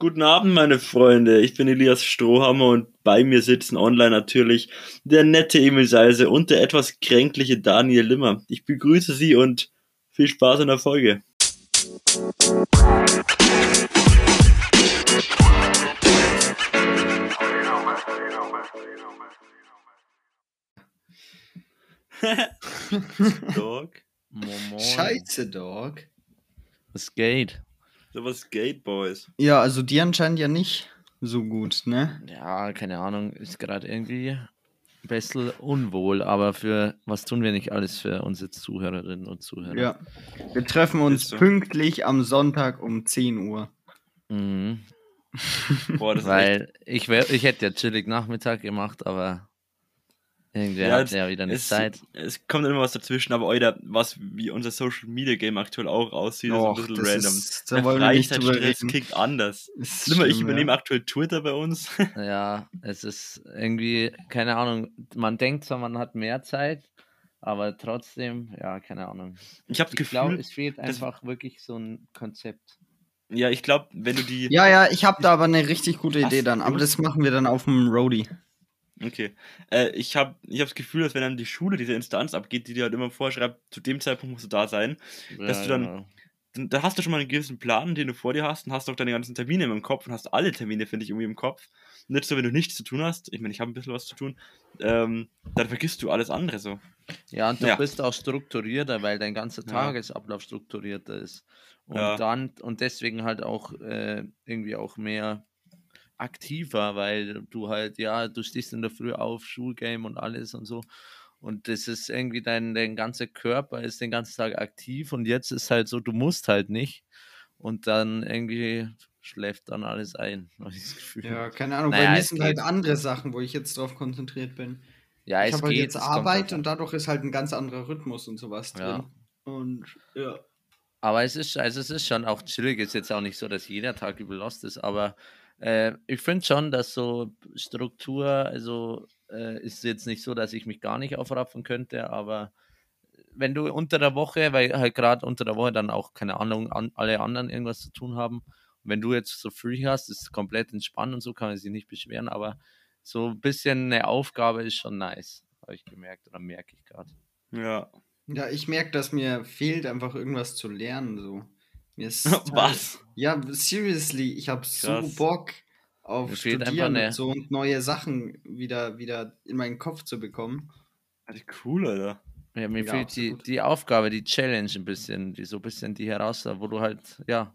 Guten Abend, meine Freunde. Ich bin Elias Strohhammer und bei mir sitzen online natürlich der nette Emil Seise und der etwas kränkliche Daniel Limmer. Ich begrüße Sie und viel Spaß in der Folge. Dog. Scheiße, Dog. Was geht? So was geht, Boys. Ja, also die anscheinend ja nicht so gut, ne? Ja, keine Ahnung, ist gerade irgendwie ein bisschen unwohl, aber für was tun wir nicht alles für unsere Zuhörerinnen und Zuhörer? Ja. Wir treffen uns so. pünktlich am Sonntag um 10 Uhr. Mhm. Boah, das ist echt, Weil ich, wär, ich hätte ja chillig Nachmittag gemacht, aber irgendwer Ja, hat es- ja wieder nicht es, Zeit. es kommt immer was dazwischen, aber Alter, was wie unser Social Media Game aktuell auch aussieht, Och, ist ein bisschen das random. ist- da Der wollen wir nicht drüber Freizeitstress reden. kickt anders. Ist Schlimmer, ich schlimm, übernehme ja. aktuell Twitter bei uns. Ja, es ist irgendwie, keine Ahnung, man denkt zwar, man hat mehr Zeit, aber trotzdem, ja, keine Ahnung. Ich habe Gefühl, es fehlt einfach wirklich so ein Konzept. ja, ich glaube, wenn du die. Ja, ja, ich habe da aber eine richtig gute? Idee dann. Aber das machen wir dann auf dem Roadie. Okay. Äh, ich habe ich hab das Gefühl, dass wenn dann die Schule diese Instanz abgeht, die dir halt immer vorschreibt, zu dem Zeitpunkt musst du da sein, Dass Ja, du dann- genau. dann, da hast du schon mal einen gewissen Plan, den du vor dir hast und hast auch deine ganzen Termine im Kopf und hast alle Termine, finde ich, irgendwie im Kopf. Nicht so, wenn du nichts zu tun hast, ich meine, ich habe ein bisschen was zu tun, ähm, dann vergisst du alles andere so. Ja, und du Ja. bist auch strukturierter, weil dein ganzer Ja. Tagesablauf strukturierter ist. Und Ja. dann, und deswegen halt auch äh, irgendwie auch mehr aktiver, weil du halt, ja, du stehst in der Früh auf, Schulgame und alles und so. Und das ist irgendwie dein, dein ganzer Körper ist den ganzen Tag aktiv und jetzt ist halt so, du musst halt nicht. Und dann irgendwie schläft dann alles ein, habe ich das Gefühl. Ja, keine Ahnung. Naja, bei mir es sind halt andere Sachen, wo ich jetzt drauf konzentriert bin. Ja, ich es habe halt jetzt es Arbeit und dadurch ist halt ein ganz anderer Rhythmus und sowas Ja. drin. Und ja. Aber es ist, also es ist schon auch chillig, ist jetzt auch nicht so, dass jeder Tag übel lost ist, aber äh, ich finde schon, dass so Struktur, also äh, ist jetzt nicht so, dass ich mich gar nicht aufraffen könnte, aber wenn du unter der Woche, weil halt gerade unter der Woche dann auch, keine Ahnung, an, alle anderen irgendwas zu tun haben, wenn du jetzt so free hast, ist es komplett entspannt und so, kann man sich nicht beschweren, aber so ein bisschen eine Aufgabe ist schon nice, habe ich gemerkt oder merke ich gerade. Ja. Ja, ich merke, dass mir fehlt einfach irgendwas zu lernen. So. Mir ist Was? Ja, seriously, ich habe so. Bock auf Studieren und so und neue Sachen wieder, wieder in meinen Kopf zu bekommen. Alter, Cool, Alter. Ja, mir Ja, fehlt die, die Aufgabe, die Challenge ein bisschen, die so ein bisschen die Herausforderung, wo du halt, ja,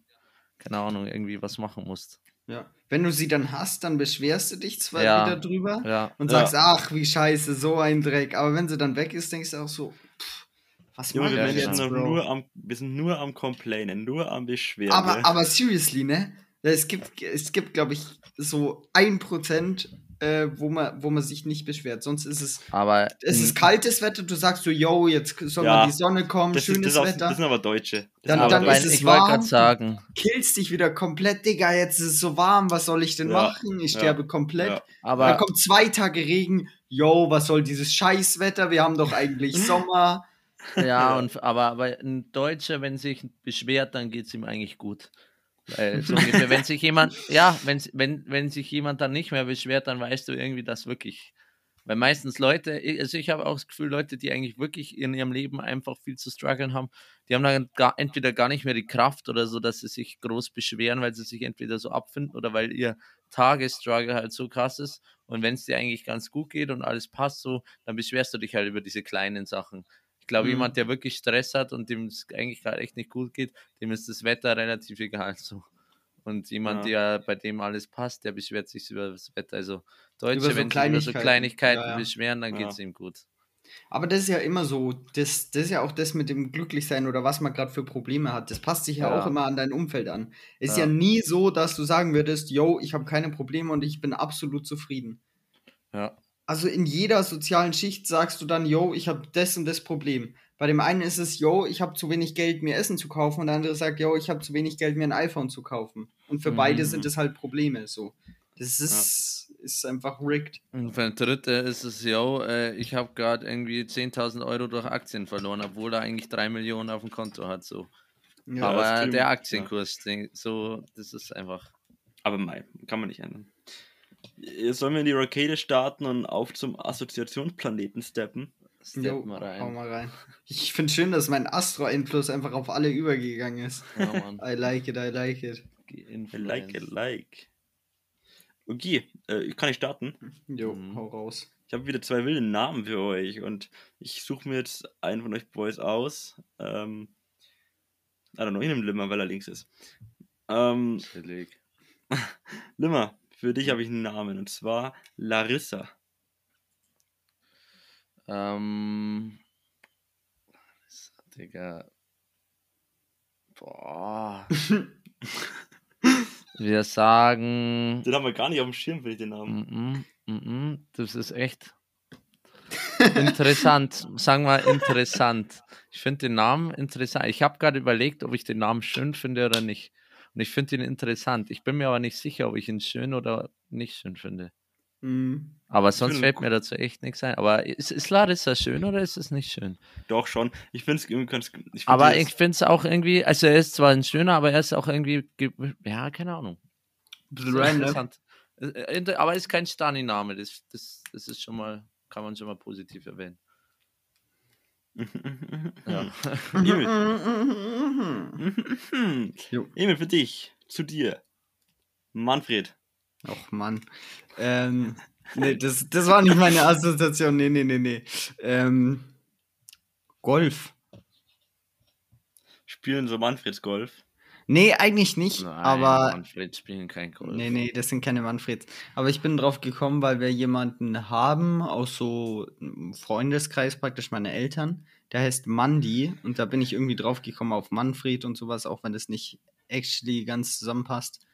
keine Ahnung, irgendwie was machen musst. Ja. Wenn du sie dann hast, dann beschwerst du dich zwar Ja. wieder drüber Ja, und sagst, ach, wie scheiße, so ein Dreck. Aber wenn sie dann weg ist, denkst du auch so, was Junge, wir Menschen sind nur am, wir sind nur am Complainen, nur am Beschweren. Aber, gell? aber seriously, ne? Es gibt, es gibt glaube ich, so ein Prozent, äh, wo, man, wo man sich nicht beschwert. Sonst ist es, aber es ist kaltes Wetter, du sagst so, yo, jetzt soll Ja. mal die Sonne kommen, das, ist, schönes das, ist auch, Wetter. das sind aber Deutsche. Das Dann- aber aber dann Deutsche. ist es ich wollte warm. gerade sagen, killst dich wieder komplett, Digga, jetzt ist es so warm, was soll ich denn Ja, machen? Ich ja, sterbe komplett. ja. Dann aber kommt zwei Tage Regen, yo, was soll dieses Scheißwetter? Wir haben doch eigentlich Sommer. Ja, und aber, aber ein Deutscher, wenn sich beschwert, dann geht es ihm eigentlich gut. Weil so ungefähr, wenn sich jemand, ja, wenn, wenn, wenn sich jemand dann nicht mehr beschwert, dann weißt du irgendwie, dass wirklich. Weil meistens Leute, also ich habe auch das Gefühl, Leute, die eigentlich wirklich in ihrem Leben einfach viel zu strugglen haben, die haben dann gar, entweder gar nicht mehr die Kraft oder so, dass sie sich groß beschweren, weil sie sich entweder so abfinden oder weil ihr Tagesstruggle halt so krass ist. Und wenn es dir eigentlich ganz gut geht und alles passt so, dann beschwerst du dich halt über diese kleinen Sachen. Ich glaube, Mhm. jemand, der wirklich Stress hat und dem es eigentlich gerade echt nicht gut geht, dem ist das Wetter relativ egal so. Und jemand, der bei dem alles passt, der beschwert sich über das Wetter. Also Deutsche, so wenn sie über so Kleinigkeiten. Ja, ja. beschweren, dann Ja. geht es ihm gut. Aber das ist ja immer so, das, das ist ja auch das mit dem Glücklichsein oder was man gerade für Probleme hat. Das passt sich ja, Ja. auch immer an dein Umfeld an. Es ist Ja. ja nie so, dass du sagen würdest, yo, ich habe keine Probleme und ich bin absolut zufrieden. Ja. Also in jeder sozialen Schicht sagst du dann, yo, ich habe das und das Problem. Bei dem einen ist es, yo, ich habe zu wenig Geld, mir Essen zu kaufen, und der andere sagt, yo, ich habe zu wenig Geld, mir ein iPhone zu kaufen. Und für beide Mhm. sind es halt Probleme so. Das ist, ist einfach rigged. Und für den Dritte ist es, yo, äh, ich habe gerade irgendwie 10.000 Euro durch Aktien verloren, obwohl er eigentlich 3 Millionen auf dem Konto hat. So. Ja, Aber der Aktienkurs, den- so, das ist einfach. Aber mei, kann man nicht ändern. Äh, Sollen wir in die Arcade starten und auf zum Assoziationsplaneten steppen? Step Jo, mal hau rein. mal rein. Ich finde schön, dass mein Astro-Einfluss einfach auf alle übergegangen ist. Ja, Mann. I like it, I like it. I like it, like. Okay, äh, kann ich starten? Jo, Mhm. hau raus. Ich habe wieder zwei wilde Namen für euch und ich suche mir jetzt einen von euch Boys aus. Ähm, I don't know, ich nehme Limmer, weil er links ist. Ähm. Limmer, für dich habe ich einen Namen und zwar Larissa. Ähm. Digga. Boah. Wir sagen. Den haben wir gar nicht auf dem Schirm, will ich den Namen. Mm -mm, mm -mm, das ist echt interessant. Sagen wir interessant. Ich finde den Namen interessant. Ich habe gerade überlegt, ob ich den Namen schön finde oder nicht. Und ich finde ihn interessant. Ich bin mir aber nicht sicher, ob ich ihn schön oder nicht schön finde. Mhm. Aber sonst fällt mir dazu echt nichts ein. Aber ist, ist Larissa schön oder ist es nicht schön? Doch schon. Ich finde es irgendwie ganz. Ich find Aber ich finde es auch irgendwie, also er ist zwar ein schöner, aber er ist auch irgendwie, ge- ja, keine Ahnung. Bisschen random. interessant. Äh, äh, Aber ist kein Stani-Name, das, das, das ist schon mal, kann man schon mal positiv erwähnen. Ja. Emil. Emil, für dich. Zu dir. Manfred. Och Mann. Ähm, nee, das, das war nicht meine Assoziation. Nee, nee, nee, nee. Ähm, Golf. Spielen so Manfreds Golf. Nee, eigentlich nicht. Nein, aber Manfred spielen kein Golf. Nee, nee, das sind keine Manfreds. Aber ich bin drauf gekommen, weil wir jemanden haben aus so einem Freundeskreis, praktisch meine Eltern. Der heißt Mandy und da bin ich irgendwie drauf gekommen auf Manfred und sowas, auch wenn das nicht actually ganz zusammenpasst.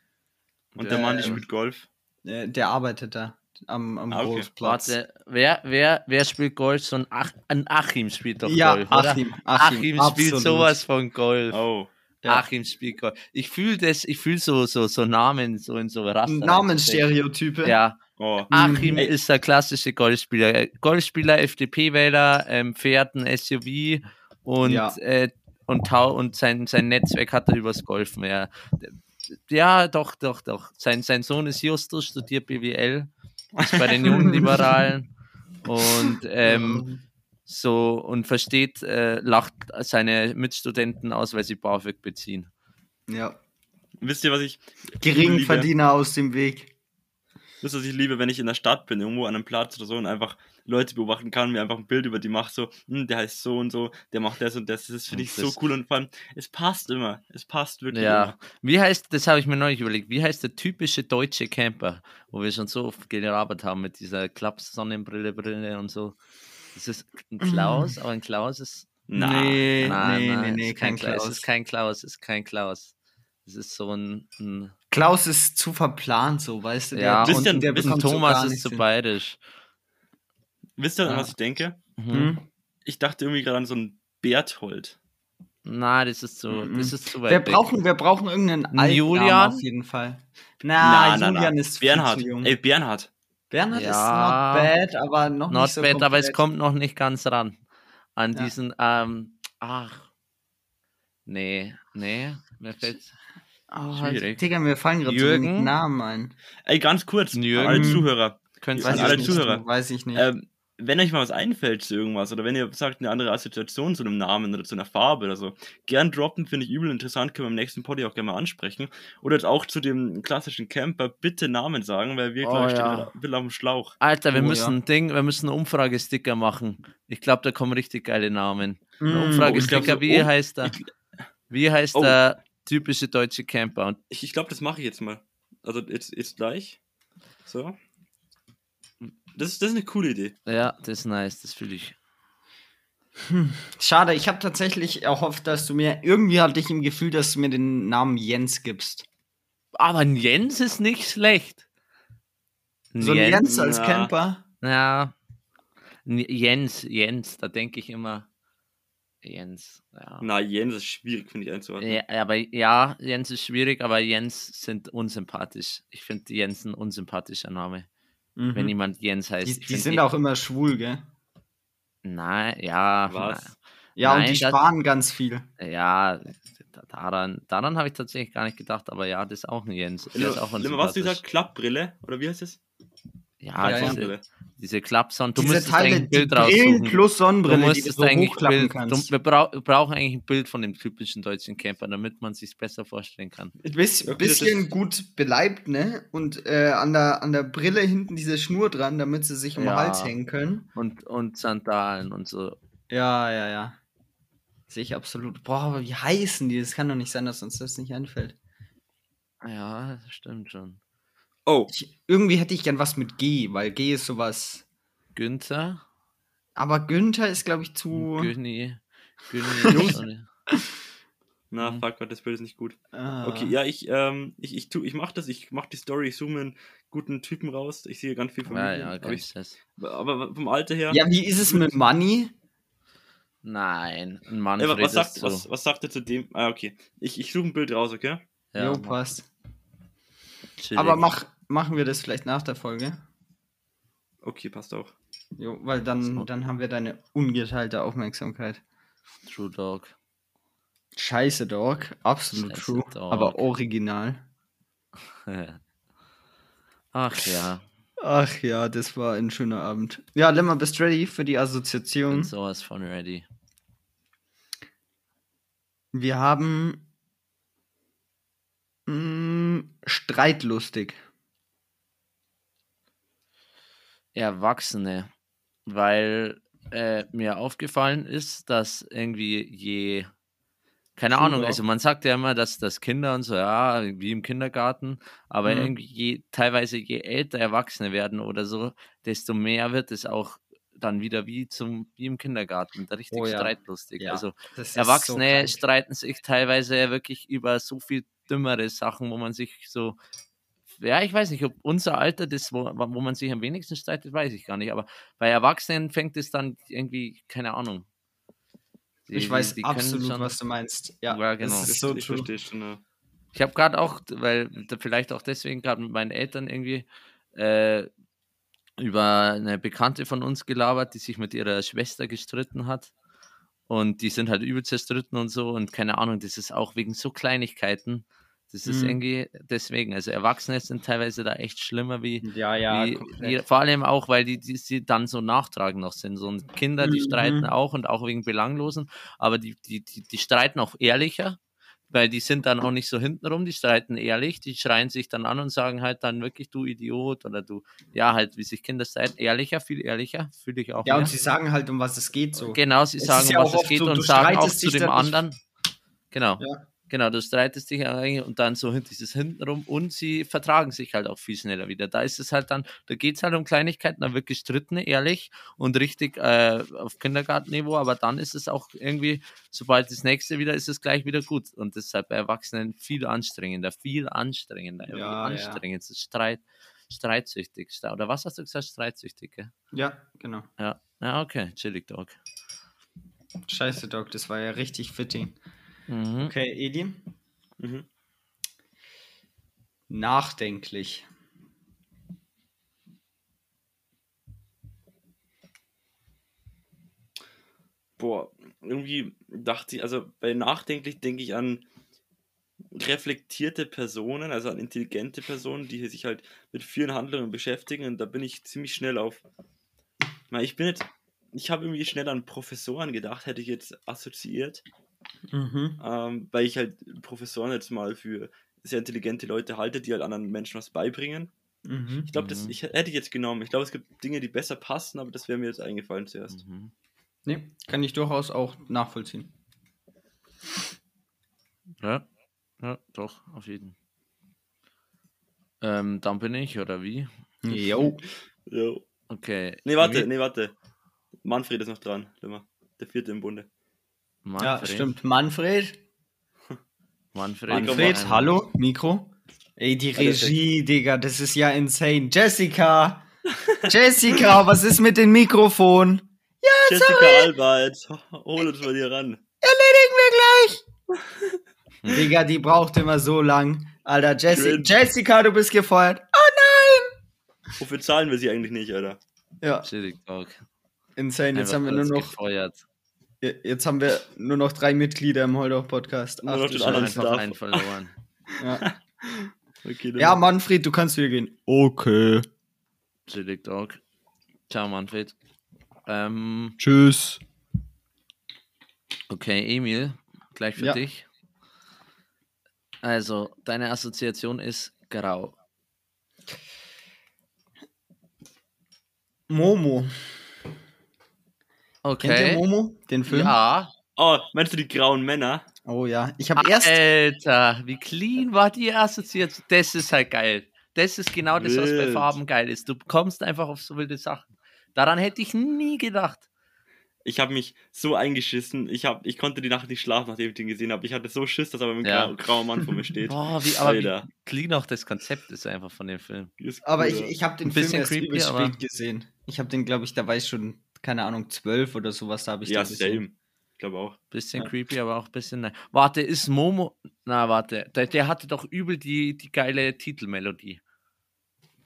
Und der Mann, die Ähm, spielt Golf. Äh, der arbeitet da am, am Ah, okay. Golfplatz. Warte, wer, wer, wer spielt Golf? So ein, Ach, ein Achim spielt doch ja, Golf, oder? Achim, Achim, Achim, spielt absolut. sowas von Golf. Oh. Ja. Achim Golf. Ich fühle das, ich fühle so, so, so Namen, so in so Raster. Namensstereotype. Ja, Oh. Achim Ey. ist der klassische Golfspieler. Golfspieler, FDP-Wähler, ähm, fährt ein SUV und, Ja. äh, und, tau und sein, sein Netzwerk hat er übers Golfen. Ja, ja doch, doch, doch. Sein, sein Sohn ist Justus, studiert BWL, ist bei den jungen Liberalen und ähm, so und versteht, äh, lacht seine Mitstudenten aus, weil sie BAföG beziehen. ja. Wisst ihr, was ich. Geringverdiener aus dem Weg. Wisst ihr, was ich liebe, wenn ich in der Stadt bin, irgendwo an einem Platz oder so und einfach Leute beobachten kann, mir einfach ein Bild über die mache, so, hm, der heißt so und so, der macht das und das. Das finde ich so cool und vor allem, es passt immer. Es passt wirklich Ja, immer. wie heißt, das habe ich mir neulich überlegt, wie heißt der typische deutsche Camper, wo wir schon so oft gelabert haben mit dieser Klaps-Sonnenbrille, Brille und so. Das ist ein Klaus, aber ein Klaus ist. Na, nee, Nein, nee, nein, nee, es nee, ist kein Klaus. Es ist kein Klaus, es ist kein Klaus. Es ist so ein. ein Klaus ist zu verplant, so, weißt du? ja, und, der wisst ihr, und bekommt so Thomas gar ist zu bayerisch. Wisst ihr, Ja. was ich denke? Mhm. Hm? Ich dachte irgendwie gerade an so ein Berthold. Nein, das ist so, Mhm. das ist zu weit Wir weg. brauchen, wir brauchen irgendeinen Julian? Auf jeden Fall. Na, Julian ist viel Bernhard. zu jung. Ey, Bernhard. Bernhard Ja. ist not bad, aber noch Not nicht so bad, aber es komplett. kommt noch nicht ganz ran. An Ja. diesen, ähm, ach. Nee, nee, mir fällt. Oh, Schwierig. Digga, mir fallen gerade so Namen ein. Ey, ganz kurz, Jürgen. alle Zuhörer. Könnt's An Weiß alle nicht, Zuhörer. Weiß ich nicht. Ähm, wenn euch mal was einfällt zu irgendwas oder wenn ihr sagt eine andere Assoziation zu einem Namen oder zu einer Farbe oder so, gern droppen, finde ich übel interessant, können wir im nächsten Podcast auch gerne mal ansprechen. Oder jetzt auch zu dem klassischen Camper bitte Namen sagen, weil wir, Oh, glaube ich, stehen ja. bisschen auf dem Schlauch. Alter, wir Oh, müssen ja. ein Ding, wir müssen einen Umfragesticker machen. Ich glaube, da kommen richtig geile Namen. Mm, oh, Umfragesticker, so, wie oh, heißt der? ich- Wie heißt Oh. der typische deutsche Camper? Und Ich, ich glaube, das mache ich jetzt mal. Also jetzt, jetzt gleich. So. Das, ist- das ist eine coole Idee. ja, das ist nice, das fühle ich. Schade, ich habe tatsächlich erhofft, dass du mir, irgendwie hatte ich im Gefühl, dass du mir den Namen Jens gibst. Aber ein Jens ist nicht schlecht. Ein So ein Jens als ja. Camper. Ja. Jens, Jens, da denke ich immer. Jens, ja. Na, Jens ist schwierig, finde ich einzuordnen. Ja, aber ja, Jens ist schwierig, aber Jens sind unsympathisch. Ich finde Jens ein unsympathischer Name. Mhm. Wenn jemand Jens heißt. die die sind auch immer schwul, gell? Nein, ja. Was? Ja, Nein, und die das- sparen ganz viel. Ja, daran, daran habe ich tatsächlich gar nicht gedacht, aber ja, das ist auch ein Jens. Der ist auch ein Limmer, was hast du gesagt? Klappbrille? Oder wie heißt das? Ja, Ja, ja. diese, Sonnenbrille. diese Klappson. Du Diese müsstest Teile, eigentlich ein Bild raussuchen. plus Du Sonnenbrille, die du müsstest so eigentlich Bild, kannst. du, wir, brau wir brauchen eigentlich ein Bild von dem typischen deutschen Camper, damit man sich besser vorstellen kann. Ein Okay, bisschen ist- gut beleibt, ne? Und äh, an, der, an der Brille hinten diese Schnur dran, damit sie sich um den Ja. Hals hängen können. Und, und Sandalen und so. Ja, ja, ja. Sehe ich absolut. Boah, aber wie heißen die? Das kann doch nicht sein, dass uns das nicht einfällt. Ja, das stimmt schon. Oh, Ich, irgendwie hätte ich gern was mit G, weil G ist sowas. Günther, Aber Günther ist, glaube ich, zu. Günni, Günni. na, Mhm. fuck, das Bild ist nicht gut. Ah. Okay, ja, ich, ähm, ich, ich, tu, ich mach das, ich mach die Story, ich zoome einen guten Typen raus. Ich sehe ganz viel von ja, mir. ja, aber, ich, aber vom Alter her. Ja, wie ist es mit Money? Nein, ein Ey, Manfred was, sagt, ist so. was, was sagt er zu dem? Ah, okay. Ich, ich suche ein Bild raus, okay? ja, jo, passt. chillig. Aber mach, machen wir das vielleicht nach der Folge. Okay, passt auch. Jo, weil dann, So. dann haben wir deine ungeteilte Aufmerksamkeit. True Dog. Scheiße, Dog. Absolut Scheiße, true. Dog. Aber original. Ach ja, Ach ja, das war ein schöner Abend. Ja, Lemmer, bist ready für die bin Assoziation? sowas von ready. Wir haben mh, streitlustig. Erwachsene, weil äh, mir aufgefallen ist, dass irgendwie je, keine Schule Ahnung, auch. also man sagt ja immer, dass, dass Kinder und so, ja, wie im Kindergarten, aber Mhm. irgendwie je, teilweise je älter Erwachsene werden oder so, desto mehr wird es auch dann wieder wie zum wie im Kindergarten, richtig Oh ja. streitlustig. Ja, Also Das Erwachsene krank. streiten sich teilweise wirklich über so viel dümmere Sachen, wo man sich so. Ja, ich weiß nicht, ob unser Alter, das, wo, wo man sich am wenigsten streitet, weiß ich gar nicht. Aber bei Erwachsenen fängt es dann irgendwie, keine Ahnung. Die- Ich die- weiß die können absolut, schon- was du meinst. Ja, Ja, genau. Das Ich, ist so ich true. Ja. Ich habe gerade auch, weil vielleicht auch deswegen gerade mit meinen Eltern irgendwie äh, über eine Bekannte von uns gelabert, die sich mit ihrer Schwester gestritten hat. Und die sind halt übel zerstritten und so. Und keine Ahnung, das ist auch wegen so Kleinigkeiten. Das ist Mhm. irgendwie deswegen. Also Erwachsene sind teilweise da echt schlimmer wie, Ja, ja, wie, wie vor allem auch, weil die, die sie dann so nachtragend noch sind. So und Kinder, die Mhm. streiten auch und auch wegen Belanglosen, aber die, die, die, die streiten auch ehrlicher, weil die sind dann auch nicht so hintenrum, die streiten ehrlich, die schreien sich dann an und sagen halt dann wirklich, du Idiot oder du, ja, halt, wie sich Kinder streiten, ehrlicher, viel ehrlicher, fühle ich auch. Ja, mehr. und sie sagen halt, um was es geht so. Genau, sie Es sagen, ja um was es geht so, und sagen auch zu dem anderen. Genau. Ja. Genau, du streitest dich eigentlich und dann so dieses hintenrum und sie vertragen sich halt auch viel schneller wieder. Da ist es halt dann, da geht es halt um Kleinigkeiten, da wird gestritten, ehrlich und richtig äh, auf Kindergartenniveau, aber dann ist es auch irgendwie, sobald das nächste wieder ist, es gleich wieder gut. Und das ist halt bei Erwachsenen viel anstrengender, viel anstrengender, Ja, ja. anstrengend. Ist Streit, streitsüchtig. Oder was hast du gesagt? Streitsüchtig, gell? Ja, genau. Ja. Ja, okay, chillig Dog. Scheiße, Doc, das war ja richtig fitting. Mhm. Okay, Edi. Mhm. Nachdenklich. Boah, irgendwie dachte ich, also bei nachdenklich denke ich an reflektierte Personen, also an intelligente Personen, die sich halt mit vielen Handlungen beschäftigen und da bin ich ziemlich schnell auf. Ich bin jetzt, ich habe irgendwie schnell an Professoren gedacht, hätte ich jetzt assoziiert, Mhm. ähm, weil ich halt Professoren jetzt mal für sehr intelligente Leute halte, die halt anderen Menschen was beibringen. Mhm. Ich glaube, das ich, hätte ich jetzt genommen. Ich glaube, es gibt Dinge, die besser passen, aber das wäre mir jetzt eingefallen zuerst. Mhm. Nee, kann ich durchaus auch nachvollziehen. Ja, ja, doch, auf jeden. Ähm, dann bin ich, oder wie? Jo. Jo. Okay. Nee, warte, nee, warte. Manfred ist noch dran. Der vierte im Bunde. Ja, Manfred. stimmt. Manfred. Manfred. Manfred, hallo? Mikro? Ey, die Regie, Digga, das ist ja insane. Jessica! Jessica, was ist mit dem Mikrofon? Jessica Alba, jetzt hol uns mal hier ran. Erledigen wir gleich! Digga, die braucht immer so lang. Alter, Jessi. Jessica, du bist gefeuert. Oh Wofür zahlen wir sie eigentlich nicht, Alter? nein! Ja, Dog. insane. Jetzt Einfach haben wir nur noch gefeuert. Je- Jetzt haben wir nur noch drei Mitglieder im Holdorf-Podcast. Nur Ach, noch den anderen einfach einen verloren. Ja. Okay, ja, Manfred, du kannst wieder gehen. Okay. Chillig Dog. Ciao, Manfred. Ähm, Tschüss. okay, Emil, gleich für Ja. dich. Also, deine Assoziation ist grau. Momo. Kennt ihr Okay. Momo? Den Film? Ja. Oh, meinst du die grauen Männer? Oh ja. Ich habe erst. Alter, wie clean war die Assoziation? Das ist halt geil. Das ist genau das, was bei. Farben geil ist. Du kommst einfach auf so wilde Sachen. Daran hätte ich nie gedacht. Ich habe mich so eingeschissen. Ich, hab, ich konnte die Nacht nicht schlafen, nachdem ich den gesehen habe. Ich hatte so Schiss, dass aber ein Ja. grau, grauer Mann vor mir steht. Boah, wie, aber Alter. wie clean auch das Konzept ist einfach von dem Film. Ist Aber cool, ich, ich habe den Ein Film bisschen erst creepy, spät gesehen. Ich habe den, glaube ich, da war ich schon, keine Ahnung, zwölf oder sowas, da habe ich Ja, den gesehen. same. Ich glaube auch. Bisschen Ja. creepy, aber auch ein bisschen. Nein. Warte, ist Momo. Na, warte. Der, der hatte doch übel die, die geile Titelmelodie.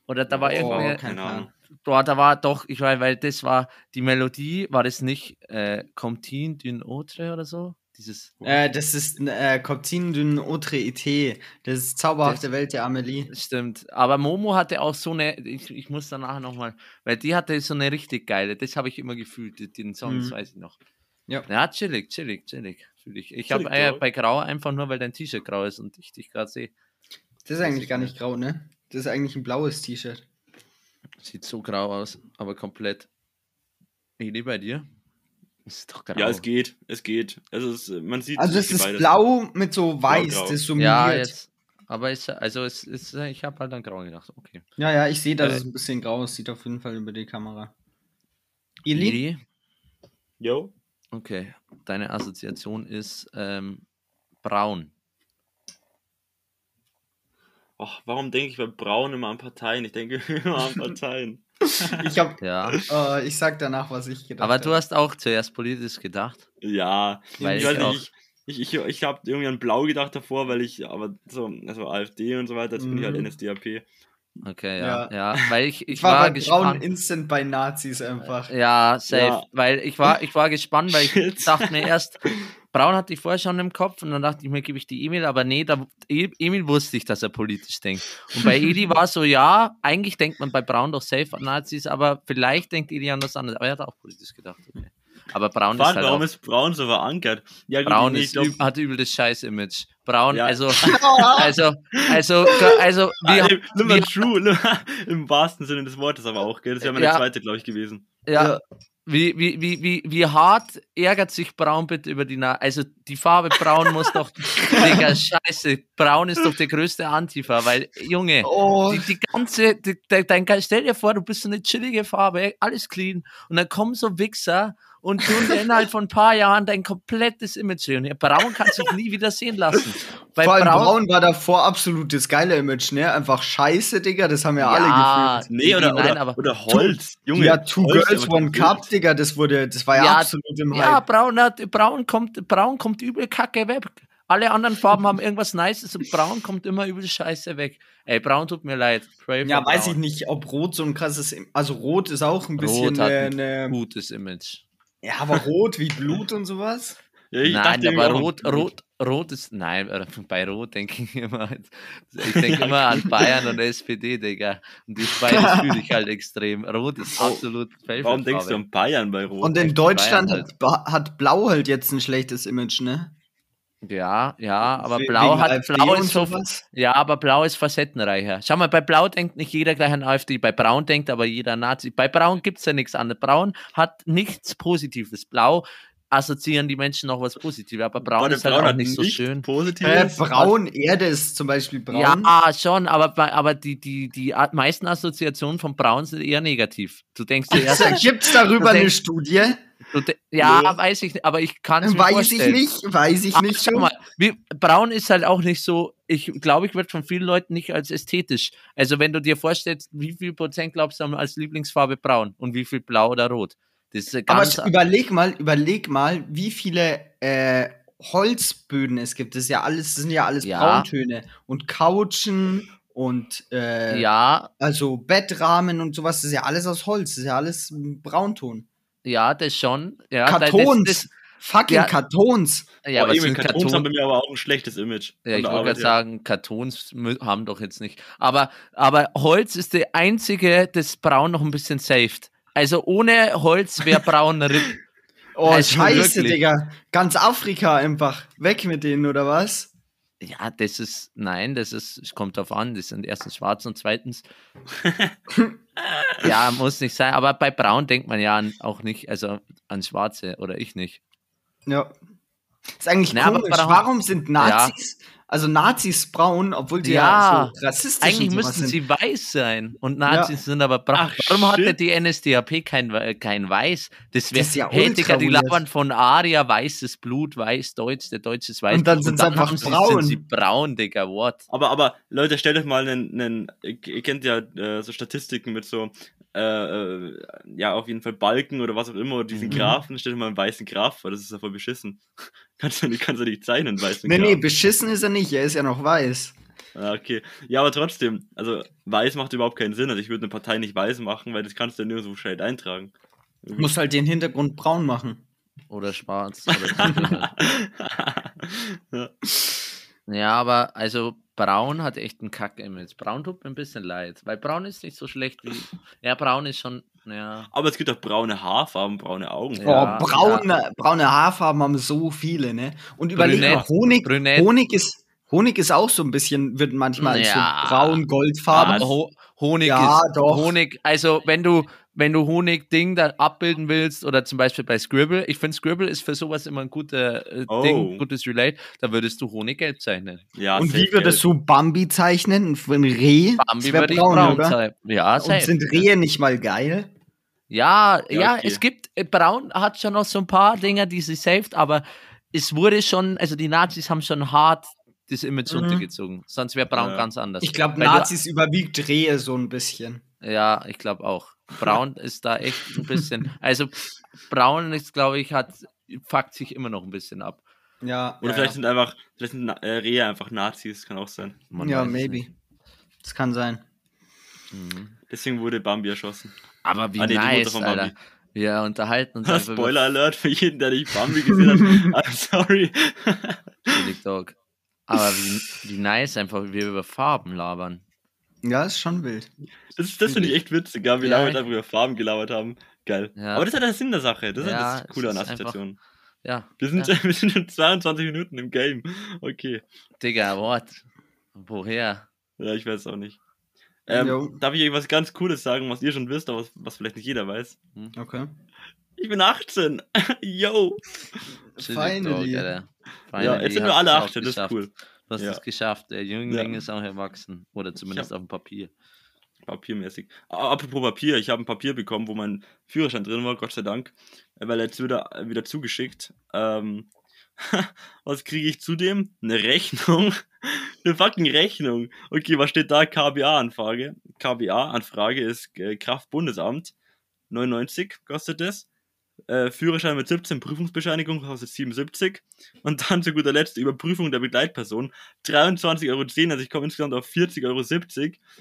Oder da war Oh, irgendwie. kein keine. Ahnung. Boah, da war doch, ich weiß, weil das war, die Melodie, war das nicht äh, Comtin d'une Autre oder so? Dieses. Äh, das ist äh, Coptin d'une autre Été. Das ist Zauberhafte Welt der Amelie. Stimmt. Aber Momo hatte auch so eine, ich, ich muss danach nochmal, weil die hatte so eine richtig geile, das habe ich immer gefühlt, den Song, das Mhm. weiß ich noch. Ja. Ja, chillig, chillig, chillig. Fühl ich ich habe Chillig, äh, bei Grau einfach nur, weil dein T-Shirt grau ist und ich dich gerade sehe. Das ist eigentlich gar nicht grau, ne? Das ist eigentlich ein blaues T-Shirt. Sieht so grau aus, aber komplett. Eli bei dir? Ist doch grau. Ja, es geht. Es geht. Also es, man sieht Also es sieht ist blau mit so weiß, das ist so Ja, jetzt. Aber es, also es ist, ich habe halt an grau gedacht. Okay. Ja, ja, ich sehe, dass Äh, es ein bisschen grau aussieht, auf jeden Fall über die Kamera. Ili? Eli? Yo. Okay. Deine Assoziation ist ähm, braun. Och, warum denke ich bei Braun immer an Parteien? Ich denke immer an Parteien. Ich hab, Ja. äh, ich sag danach, was ich gedacht Aber du habe. hast auch zuerst politisch gedacht. Ja, Weil ich ich ich, ich, ich, habe irgendwie an Blau gedacht davor, weil ich, aber so, also AfD und so weiter, jetzt bin ich halt Mhm. NSDAP. Okay, ja. Ja. Ja, weil ich, ich Ich war, war, bei Braun gespannt. instant bei Nazis einfach. Ja, safe. Ja. Weil ich war, ich war gespannt, weil ich dachte mir erst, Braun hatte ich vorher schon im Kopf und dann dachte ich mir, gebe ich die E-Mail, aber nee, da, E- Emil wusste ich, dass er politisch denkt. Und bei Eli war es so, ja, eigentlich denkt man bei Braun doch safe an Nazis, aber vielleicht denkt Eli an was anderes. Aber er hat auch politisch gedacht. Okay. Aber Braun Warte, ist halt warum auch, ist Braun so verankert? Ja, gut, Braun nee, ist, glaub, hat übel das Scheiß-Image. Braun, Ja. also, also, also, also, Ah, wir, ey, nimm mal wir- true, im wahrsten Sinne des Wortes aber auch, gell? Das wäre meine Ja. zweite, glaube ich, gewesen. Ja. Ja. Wie, wie, wie, wie, wie hart ärgert sich Braun bitte über die Na Also die Farbe Braun muss doch. Digga, scheiße. Braun ist doch der größte Antifa, weil, Junge, Oh, die, die ganze. Die, de, dein, stell dir vor, du bist so eine chillige Farbe, alles clean. Und dann kommen so Wichser und tun dir innerhalb von ein paar Jahren dein komplettes Image drehen. Braun kann sich nie wieder sehen lassen. Bei vor allem Braun, war davor absolut das geile Image, ne? Einfach scheiße, Digga, das haben ja, alle gefühlt. Nee, oder, nein, oder, aber- oder Holz. Junge, ja, Two Holz, Girls, One. Cup, Digga, das wurde, das war ja, Ja, absolut im Ja, Hype. Braun, hat, Braun, kommt, Braun kommt übel kacke weg. Alle anderen Farben haben irgendwas Nices und Braun kommt immer übel scheiße weg. Ey, Braun tut mir leid. Pray Ja, weiß ich Braun. nicht, ob Rot so ein krasses, also Rot ist auch ein bisschen Rot hat äh, ein eine, Gutes Image. Ja, aber Rot wie Blut und sowas. Ja, ich nein, dachte aber Rot. Rot, Rot ist, nein, bei Rot denke ich immer, ich denke immer an Bayern und SPD, Digga. Und die beides fühle ich halt extrem. Rot ist Oh, absolut Warum denkst du an Bayern bei Rot? Und in Deutschland Bayern hat, Ba- hat Blau halt jetzt ein schlechtes Image, ne? Ja, ja, aber We- Blau wegen hat, AfD Blau ist so? Ja, aber Blau ist facettenreicher. Schau mal, bei Blau denkt nicht jeder gleich an AfD. Bei Braun denkt aber jeder Nazi. Bei Braun gibt es ja nichts anderes. Braun hat nichts Positives. Blau assoziieren die Menschen noch was Positives. Aber Braun Warte, ist halt Braun auch nicht so schön. Äh, braun, Erde ist zum Beispiel braun. Ja, schon, aber, bei- aber die, die, die meisten Assoziationen von Braun sind eher negativ. Du denkst dir erst, Gibt es darüber eine Studie? Ja, Ja. weiß ich nicht, aber ich kann es mir Weiß ich vorstellen. nicht, weiß ich Ach, nicht. schau mal, wie, Braun ist halt auch nicht so, ich glaube, ich wird von vielen Leuten nicht als ästhetisch. Also wenn du dir vorstellst, wie viel Prozent glaubst du haben als Lieblingsfarbe Braun und wie viel Blau oder Rot? Das ist Aber ganz. sch- überleg mal, überleg mal, wie viele äh, Holzböden es gibt. Das ist ja alles, das sind ja alles Ja. Brauntöne. Und Couchen und äh, ja, also Bettrahmen und sowas, das ist ja alles aus Holz, das ist ja alles Braunton. Ja, das schon. Ja, Kartons, Das, das, fucking Ja. Kartons. Ja, oh, aber Emil, sind Kartons haben bei mir aber auch ein schlechtes Image. ja, ich wollte gerade sagen, Kartons haben doch jetzt nicht. Aber, aber Holz ist der einzige, das Braun noch ein bisschen saved. Also ohne Holz wäre Braun RIP. Oh, Also scheiße, wirklich. Digga. Ganz Afrika einfach. Weg mit denen, oder was? Ja, das ist, nein, das ist, es kommt darauf an, das sind erstens schwarz und zweitens, ja, muss nicht sein, aber bei Braun denkt man ja an, auch nicht, also an Schwarze oder ich nicht. Ja. Ist eigentlich Na, aber komisch. Warum sind Nazis, also Nazis braun, obwohl die ja, Ja, so rassistisch Eigentlich und sowas müssten sind? sie weiß sein und Nazis sind aber braun. Ach, Warum hatte shit. die NSDAP kein, kein Weiß? Das wäre, ja Digga, die labern von Aria, weißes Blut, weiß, Deutsch, der Deutsche ist weiß. Und dann sind sie einfach haben sie- braun. Sind sie braun, Digga, what? Aber, aber Leute, stellt euch mal einen, einen ihr kennt ja äh, so Statistiken mit so, äh, äh, ja, auf jeden Fall Balken oder was auch immer, oder diesen Mhm. Graphen, stellt euch mal einen weißen Graph vor, das ist ja voll beschissen. kannst du nicht, kannst du nicht zeichnen, weißen Nee, nee, Graph. beschissen ist er nicht. Er ist ja noch weiß. Ah, okay. Ja, aber trotzdem, also weiß macht überhaupt keinen Sinn. Also ich würde eine Partei nicht weiß machen, weil das kannst du ja nur so schnell eintragen. Muss halt den Hintergrund braun machen. Oder schwarz. Oder dunkel. ja. Ja, aber also Braun hat echt ein Kack-Image. Braun tut mir ein bisschen leid, weil Braun ist nicht so schlecht wie. Ja, Braun ist schon. Ja. Aber es gibt auch braune Haarfarben, braune Augen. Ja. oh, braune, braune Haarfarben haben so viele, ne? Und überleg mal, Honig, Brünett. Honig ist, Honig ist auch so ein bisschen, wird manchmal Ja. so braun, goldfarben. Aber Ho Honig Ja, ist doch. Honig, also wenn du, wenn du Honig-Ding da abbilden willst, oder zum Beispiel bei Scribble, ich finde Scribble ist für sowas immer ein guter äh, Oh. Ding, gutes Relate, da würdest du Honiggelb zeichnen. Ja, Und wie würdest gelb. du Bambi zeichnen? Ein Reh? Bambi würde ich braun oder? zeichnen. Ja, Und sind Rehe nicht mal geil? Ja, ja, Ja, okay. es gibt, äh, Braun hat schon noch so ein paar Dinger, die sie saved, aber es wurde schon, also die Nazis haben schon hart das Image Mhm. runtergezogen. Sonst wäre Braun Ja. ganz anders. Ich glaube, Weil du- Nazis überwiegt Rehe so ein bisschen. Ja, ich glaube auch. Braun ist da echt ein bisschen, also Braun ist, glaube ich, hat, fuckt sich immer noch ein bisschen ab. Ja, Oder ja, vielleicht ja. sind einfach, vielleicht sind äh, Rehe einfach Nazis, kann auch sein. Man ja maybe. nicht. Das kann sein. Mhm. Deswegen wurde Bambi erschossen. Aber wie Ah, nee, nice, von Alter. Wir unterhalten uns Spoiler Alert für jeden, der nicht Bambi gesehen hat. I'm sorry. über Big Dog. Aber wie, wie nice einfach, wie wir über Farben labern. Ja, ist schon wild. Das, das finde ich echt witzig, ja, wie Ja, lange wir über Farben gelabert haben. Geil. Ja. Aber das ist ja der Sinn der Sache. Das ist Ja, ja das Coole es an ist Assoziationen. Ja, Wir sind, ja. wir sind schon 22 Minuten im Game. Okay. Digga, what? Woher? Ja, ich weiß auch nicht. Ähm, darf ich euch was ganz Cooles sagen, was ihr schon wisst, aber was, was vielleicht nicht jeder weiß? Okay. Ich bin 18. Yo. Finally. Dog, Alter. Ja, Finally jetzt sind wir alle du's auch 18, das ist cool. Du hast Ja. es geschafft. Der Jüngling Ja. ist auch erwachsen. Oder zumindest auf dem Papier. Papiermäßig. Apropos Papier, ich habe ein Papier bekommen, wo mein Führerschein drin war, Gott sei Dank. Weil jetzt wieder, wieder zugeschickt. Ähm, was kriege ich zudem? Eine Rechnung. Eine fucking Rechnung. Okay, was steht da? KBA-Anfrage. KBA-Anfrage ist äh, Kraftbundesamt. 99 kostet das. Äh, Führerschein mit 17, Prüfungsbescheinigung kostet 77. Und dann zu guter Letzt Überprüfung der Begleitperson. 23,10 Euro. Also ich komme insgesamt auf 40,70 Euro.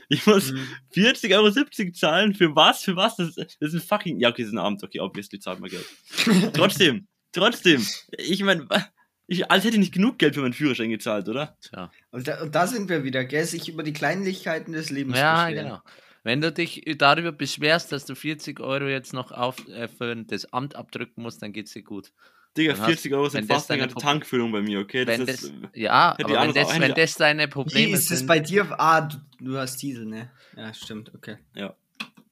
Ich muss Mhm. 40,70 Euro zahlen? Für was? Für was? Das, das ist ein fucking. Ja, okay, das ist ein Abend. Okay, obviously zahlt man Geld. trotzdem, trotzdem. Ich meine, ich, als hätte ich nicht genug Geld für meinen Führerschein gezahlt, oder? Tja. Und da, und da sind wir wieder, gell? Sich über die Kleinlichkeiten des Lebens Ja, beschweren. genau. Wenn du dich darüber beschwerst, dass du 40 Euro jetzt noch auf, äh, für das Amt abdrücken musst, dann geht's dir gut. Digga, Dann hast- 40 Euro sind das fast eine Tankfüllung bei mir, okay? Das Wenn ist, das, ja, aber wenn das, wenn das deine Wie Probleme ist es sind, bei dir? Ah, du, du hast Diesel, ne? Ja, stimmt, okay.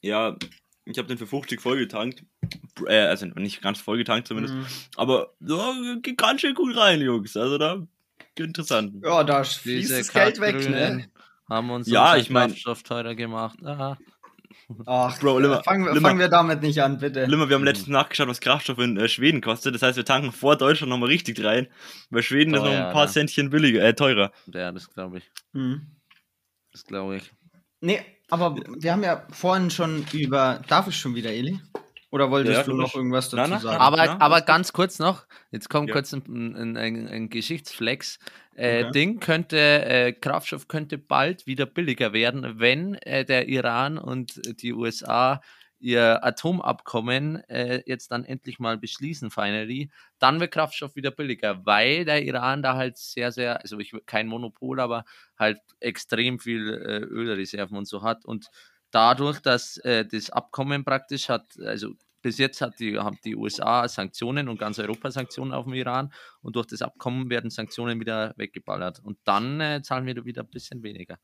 ja, ich habe den für 50 voll getankt. Äh, also nicht ganz voll getankt zumindest. Mhm. Aber ja, geht ganz schön gut rein, Jungs. Also da interessant. Ja, da fließt das Geld weg, ne? Haben uns Ja, ich mein- Kraftstoff teurer gemacht. Ah, Ach, Bro, Limmer, fangen, wir, Limmer. fangen wir damit nicht an, bitte. Limmer, wir haben letztens nachgeschaut, was Kraftstoff in äh, Schweden kostet. Das heißt, wir tanken vor Deutschland nochmal richtig rein. Weil Schweden ist noch Teuer, ein paar ne? Centchen billiger, äh, teurer. ja, das glaube ich. Mhm. Das glaube ich. Nee, aber wir haben ja vorhin schon über. Darf ich schon wieder, Eli? Oder wolltest Ja, du noch irgendwas dazu sagen? Aber, na, aber ganz kurz noch, jetzt kommt Ja. kurz ein, ein, ein, ein Geschichtsflex. Äh, Okay. Ding könnte, äh, Kraftstoff könnte bald wieder billiger werden, wenn äh, der Iran und die USA ihr Atomabkommen äh, jetzt dann endlich mal beschließen, finally, dann wird Kraftstoff wieder billiger, weil der Iran da halt sehr, sehr, also ich, kein Monopol, aber halt extrem viel äh, Ölreserven und so hat. Und dadurch, dass äh, das Abkommen praktisch hat, also bis jetzt hat die, haben die USA Sanktionen und ganz Europa Sanktionen auf den Iran und durch das Abkommen werden Sanktionen wieder weggeballert. Und dann äh, zahlen wir wieder ein bisschen weniger.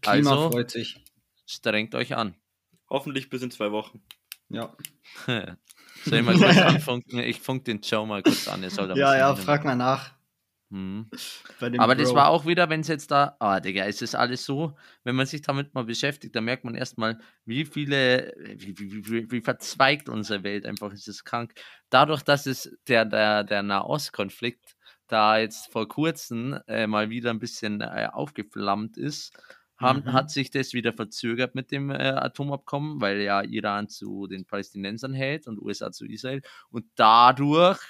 Klima also, freut sich. Strengt euch an. Hoffentlich bis in zwei Wochen. Ja. Soll ich mal kurz anfunken? Ich funk den Joe mal kurz an. Er Ja, ja, frag mal nach. Hm. Aber das Bro. war auch wieder, wenn es jetzt da, ah, Digga, es ist alles so, wenn man sich damit mal beschäftigt, dann merkt man erstmal, wie viele, wie, wie, wie, wie verzweigt unsere Welt einfach ist es krank. Dadurch, dass es der, der, der Nahostkonflikt da jetzt vor kurzem äh, mal wieder ein bisschen äh, aufgeflammt ist, haben, Mhm. hat sich das wieder verzögert mit dem äh, Atomabkommen, weil ja Iran zu den Palästinensern hält und USA zu Israel. Und dadurch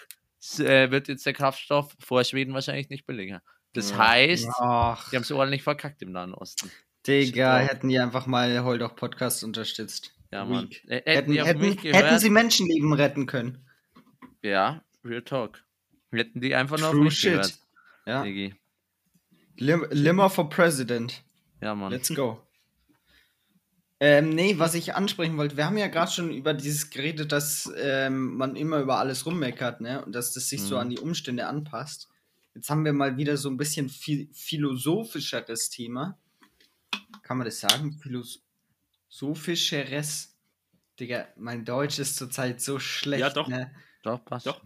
äh, wird jetzt der Kraftstoff vor Schweden wahrscheinlich nicht billiger. Das Ja. heißt, Ach, die haben es ordentlich verkackt im Nahen Osten. Digga, hätten die einfach mal Holdoch Podcast unterstützt. Ja, Mann. Äh, Hätten, hätten, hätten gehört? sie Menschenleben retten können. Ja, Real Talk. Hätten die einfach nur auf True mich shit. gehört, Ja. Digi. Lim Limmer for President. Ja, Mann. Let's go. Ähm, nee, was ich ansprechen wollte, wir haben ja gerade schon über dieses geredet, dass ähm, man immer über alles rummeckert, ne? Und dass das sich so Mhm. an die Umstände anpasst. Jetzt haben wir mal wieder so ein bisschen phi philosophischeres Thema. Kann man das sagen? Philosophischeres. Digga, mein Deutsch ist zurzeit so schlecht. Ja, doch. Ne? Doch, passt. Doch.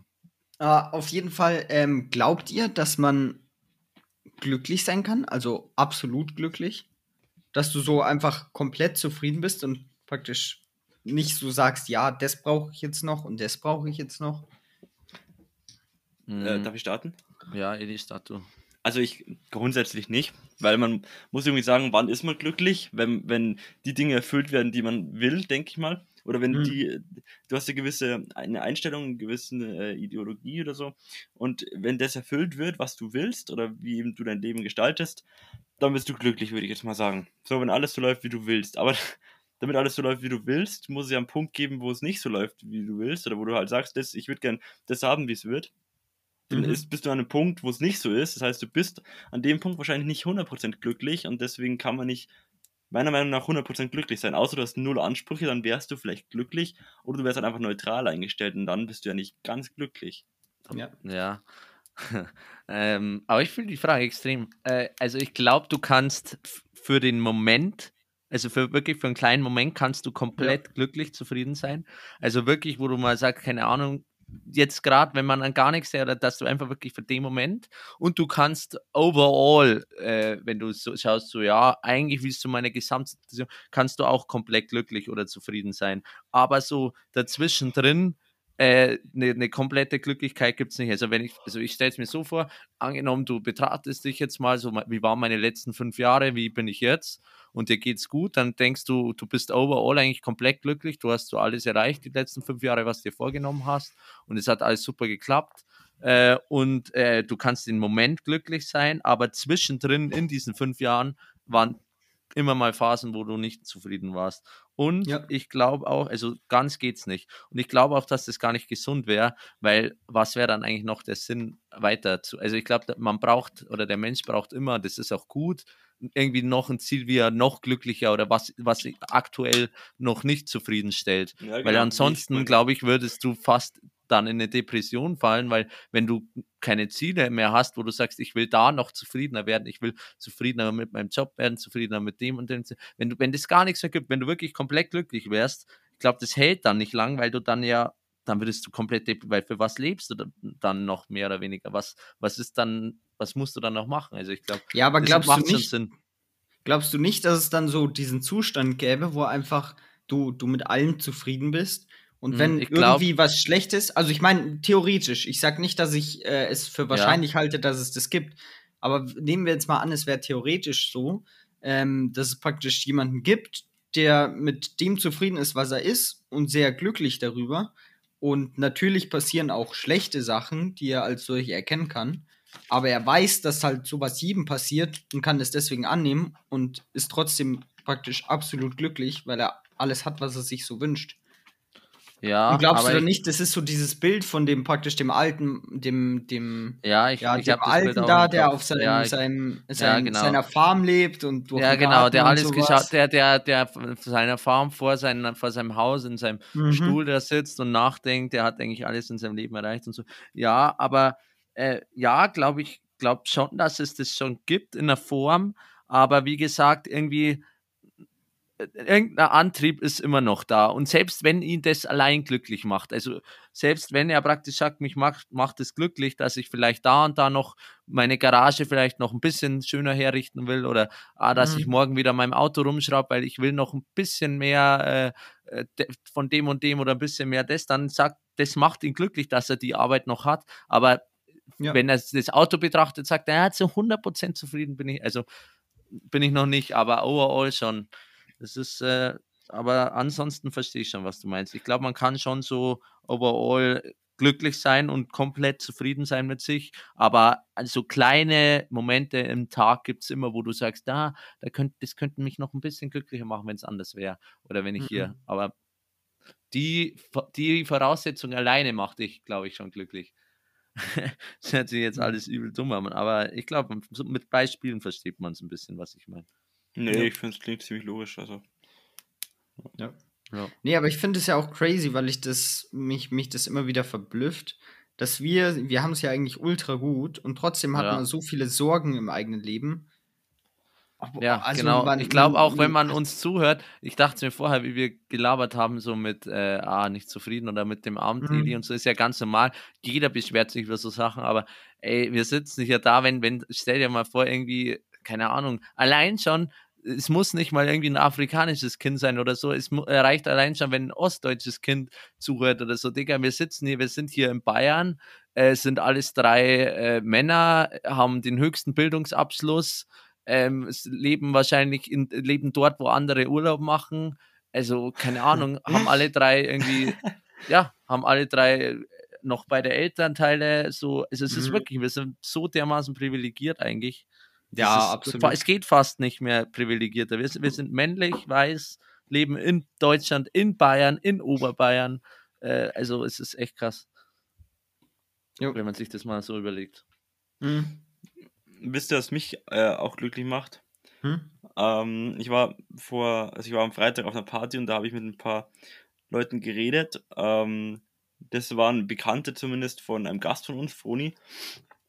Ah, auf jeden Fall, ähm, glaubt ihr, dass man glücklich sein kann? Also absolut glücklich? Dass du so einfach komplett zufrieden bist und praktisch nicht so sagst, ja, das brauche ich jetzt noch und das brauche ich jetzt noch. Mhm. Äh, darf ich starten? ja, Edi, start du. Also ich grundsätzlich nicht, weil man muss irgendwie sagen, wann ist man glücklich, wenn, wenn die Dinge erfüllt werden, die man will, denke ich mal. Oder wenn Mhm. die, du hast eine gewisse eine Einstellung, eine gewisse äh, Ideologie oder so. Und wenn das erfüllt wird, was du willst oder wie eben du dein Leben gestaltest, dann bist du glücklich, würde ich jetzt mal sagen. So, wenn alles so läuft, wie du willst. Aber damit alles so läuft, wie du willst, muss es ja einen Punkt geben, wo es nicht so läuft, wie du willst. Oder wo du halt sagst, das, ich würde gern das haben, wie es wird. Dann Mhm. ist, bist du an einem Punkt, wo es nicht so ist. Das heißt, du bist an dem Punkt wahrscheinlich nicht 100% glücklich und deswegen kann man nicht, meiner Meinung nach, 100% glücklich sein. Außer du hast null Ansprüche, dann wärst du vielleicht glücklich oder du wärst halt einfach neutral eingestellt und dann bist du ja nicht ganz glücklich. Ja. Ja. ähm, aber ich finde die Frage extrem. Äh, also ich glaube, du kannst für den Moment, also für wirklich für einen kleinen Moment kannst du komplett glücklich zufrieden sein. Also wirklich, wo du mal sagst, keine Ahnung, jetzt gerade, wenn man an gar nichts oder dass du einfach wirklich für den Moment und du kannst overall, äh, wenn du so schaust, so ja, eigentlich wie es zu meiner Gesamtsituation, kannst du auch komplett glücklich oder zufrieden sein. Aber so dazwischen drin, eine äh, ne komplette Glücklichkeit gibt es nicht. Also wenn ich, also ich stelle es mir so vor, angenommen, du betrachtest dich jetzt mal so, wie waren meine letzten fünf Jahre, wie bin ich jetzt und dir geht's gut, dann denkst du, du bist overall eigentlich komplett glücklich, du hast so alles erreicht die letzten fünf Jahre, was du dir vorgenommen hast und es hat alles super geklappt. Äh, und äh, du kannst im Moment glücklich sein, aber zwischendrin in diesen fünf Jahren waren immer mal Phasen, wo du nicht zufrieden warst. Und Ja. ich glaube auch, also ganz geht's nicht. Und ich glaube auch, dass das gar nicht gesund wäre, weil was wäre dann eigentlich noch der Sinn weiter zu? Also ich glaube, man braucht oder der Mensch braucht immer, das ist auch gut, irgendwie noch ein Ziel, wie er noch glücklicher oder was, was aktuell noch nicht zufriedenstellt. Ja, Weil genau. ansonsten, glaube ich, würdest du fast dann in eine Depression fallen, weil wenn du keine Ziele mehr hast, wo du sagst, ich will da noch zufriedener werden, ich will zufriedener mit meinem Job werden, zufriedener mit dem und dem, wenn du, wenn das gar nichts mehr gibt, wenn du wirklich komplett glücklich wärst, ich glaube, das hält dann nicht lang, weil du dann ja, dann würdest du komplett, weil für was lebst du dann noch mehr oder weniger? Was, was ist dann, was musst du dann noch machen? Also ich glaube, Ja, aber glaubst du nicht, Sinn. glaubst du nicht, dass es dann so diesen Zustand gäbe, wo einfach du, du mit allem zufrieden bist? Und Hm, wenn ich glaub- irgendwie was Schlechtes, also ich meine, theoretisch, ich sag nicht, dass ich äh, es für wahrscheinlich halte, dass es das gibt, aber nehmen wir jetzt mal an, es wäre theoretisch so, ähm, dass es praktisch jemanden gibt, der mit dem zufrieden ist, was er ist und sehr glücklich darüber. Und natürlich passieren auch schlechte Sachen, die er als solche erkennen kann. Aber er weiß, dass halt sowas jedem passiert und kann es deswegen annehmen und ist trotzdem praktisch absolut glücklich, weil er alles hat, was er sich so wünscht. Ja, Und glaubst du dann ich- nicht, das ist so dieses Bild von dem praktisch dem alten, dem, dem, Ja, ich, ja, ich dem Alten da, der auf seinem, ja, ich- seinem, sein, genau. seiner Farm lebt und Ja, genau, Garten der alles geschaut, der, der, der seiner Farm vor, seinem, vor seinem Haus, in seinem Mhm. Stuhl da sitzt und nachdenkt, der hat eigentlich alles in seinem Leben erreicht und so. Ja, aber äh, ja, glaube ich, glaube schon, dass es das schon gibt in der Form, aber wie gesagt, irgendwie irgendein Antrieb ist immer noch da. Und selbst wenn ihn das allein glücklich macht, also selbst wenn er praktisch sagt, mich macht, macht es glücklich, dass ich vielleicht da und da noch meine Garage vielleicht noch ein bisschen schöner herrichten will oder ah, dass Mhm. ich morgen wieder an meinem Auto rumschraube, weil ich will noch ein bisschen mehr äh, äh, von dem und dem oder ein bisschen mehr das, dann sagt, das macht ihn glücklich, dass er die Arbeit noch hat. Aber Ja. wenn er das Auto betrachtet, sagt er, ja, zu 100% zufrieden bin ich, also bin ich noch nicht, aber overall schon. Das ist, äh, aber ansonsten verstehe ich schon, was du meinst. Ich glaube, man kann schon so overall glücklich sein und komplett zufrieden sein mit sich, aber so kleine Momente im Tag gibt es immer, wo du sagst, da, da könnt, das könnte mich noch ein bisschen glücklicher machen, wenn es anders wäre oder wenn ich hier, Mhm. aber die, die Voraussetzung alleine macht dich, glaube ich, schon glücklich. das hört sich jetzt alles übel dumm an, aber ich glaube, mit Beispielen versteht man es ein bisschen, was ich meine. Nee, Ja. ich finde es klingt ziemlich logisch. Also. Ja. Nee, aber ich finde es ja auch crazy, weil ich das, mich, mich das immer wieder verblüfft, dass wir, wir haben es ja eigentlich ultra gut und trotzdem hat Ja. man so viele Sorgen im eigenen Leben. Ja, Also genau. man- ich glaube auch, wenn man- uns zuhört, ich dachte mir vorher, wie wir gelabert haben, so mit, äh, ah, nicht zufrieden oder mit dem Abend, Mhm. Eli und so, ist ja ganz normal. Jeder beschwert sich über so Sachen, aber ey, wir sitzen ja da, wenn, wenn, stell dir mal vor, irgendwie, keine Ahnung, allein schon, es muss nicht mal irgendwie ein afrikanisches Kind sein oder so, es mu- reicht allein schon, wenn ein ostdeutsches Kind zuhört oder so. Digga, wir sitzen hier, wir sind hier in Bayern, äh, es sind alles drei äh, Männer, haben den höchsten Bildungsabschluss, ähm, leben wahrscheinlich in, leben dort, wo andere Urlaub machen. Also, keine Ahnung, haben alle drei irgendwie, ja, haben alle drei noch beide Elternteile so, also es ist Mhm. wirklich, wir sind so dermaßen privilegiert eigentlich. Ja, ist, absolut. Es geht fast nicht mehr privilegierter. Wir sind, wir sind männlich, weiß, leben in Deutschland, in Bayern, in Oberbayern. Äh, also es ist echt krass, Jo. wenn man sich das mal so überlegt. Hm. Wisst ihr, was mich äh, auch glücklich macht? Hm? Ähm, ich war vor, also ich war am Freitag auf einer Party und da habe ich mit ein paar Leuten geredet. Ähm, das waren Bekannte zumindest von einem Gast von uns, Froni.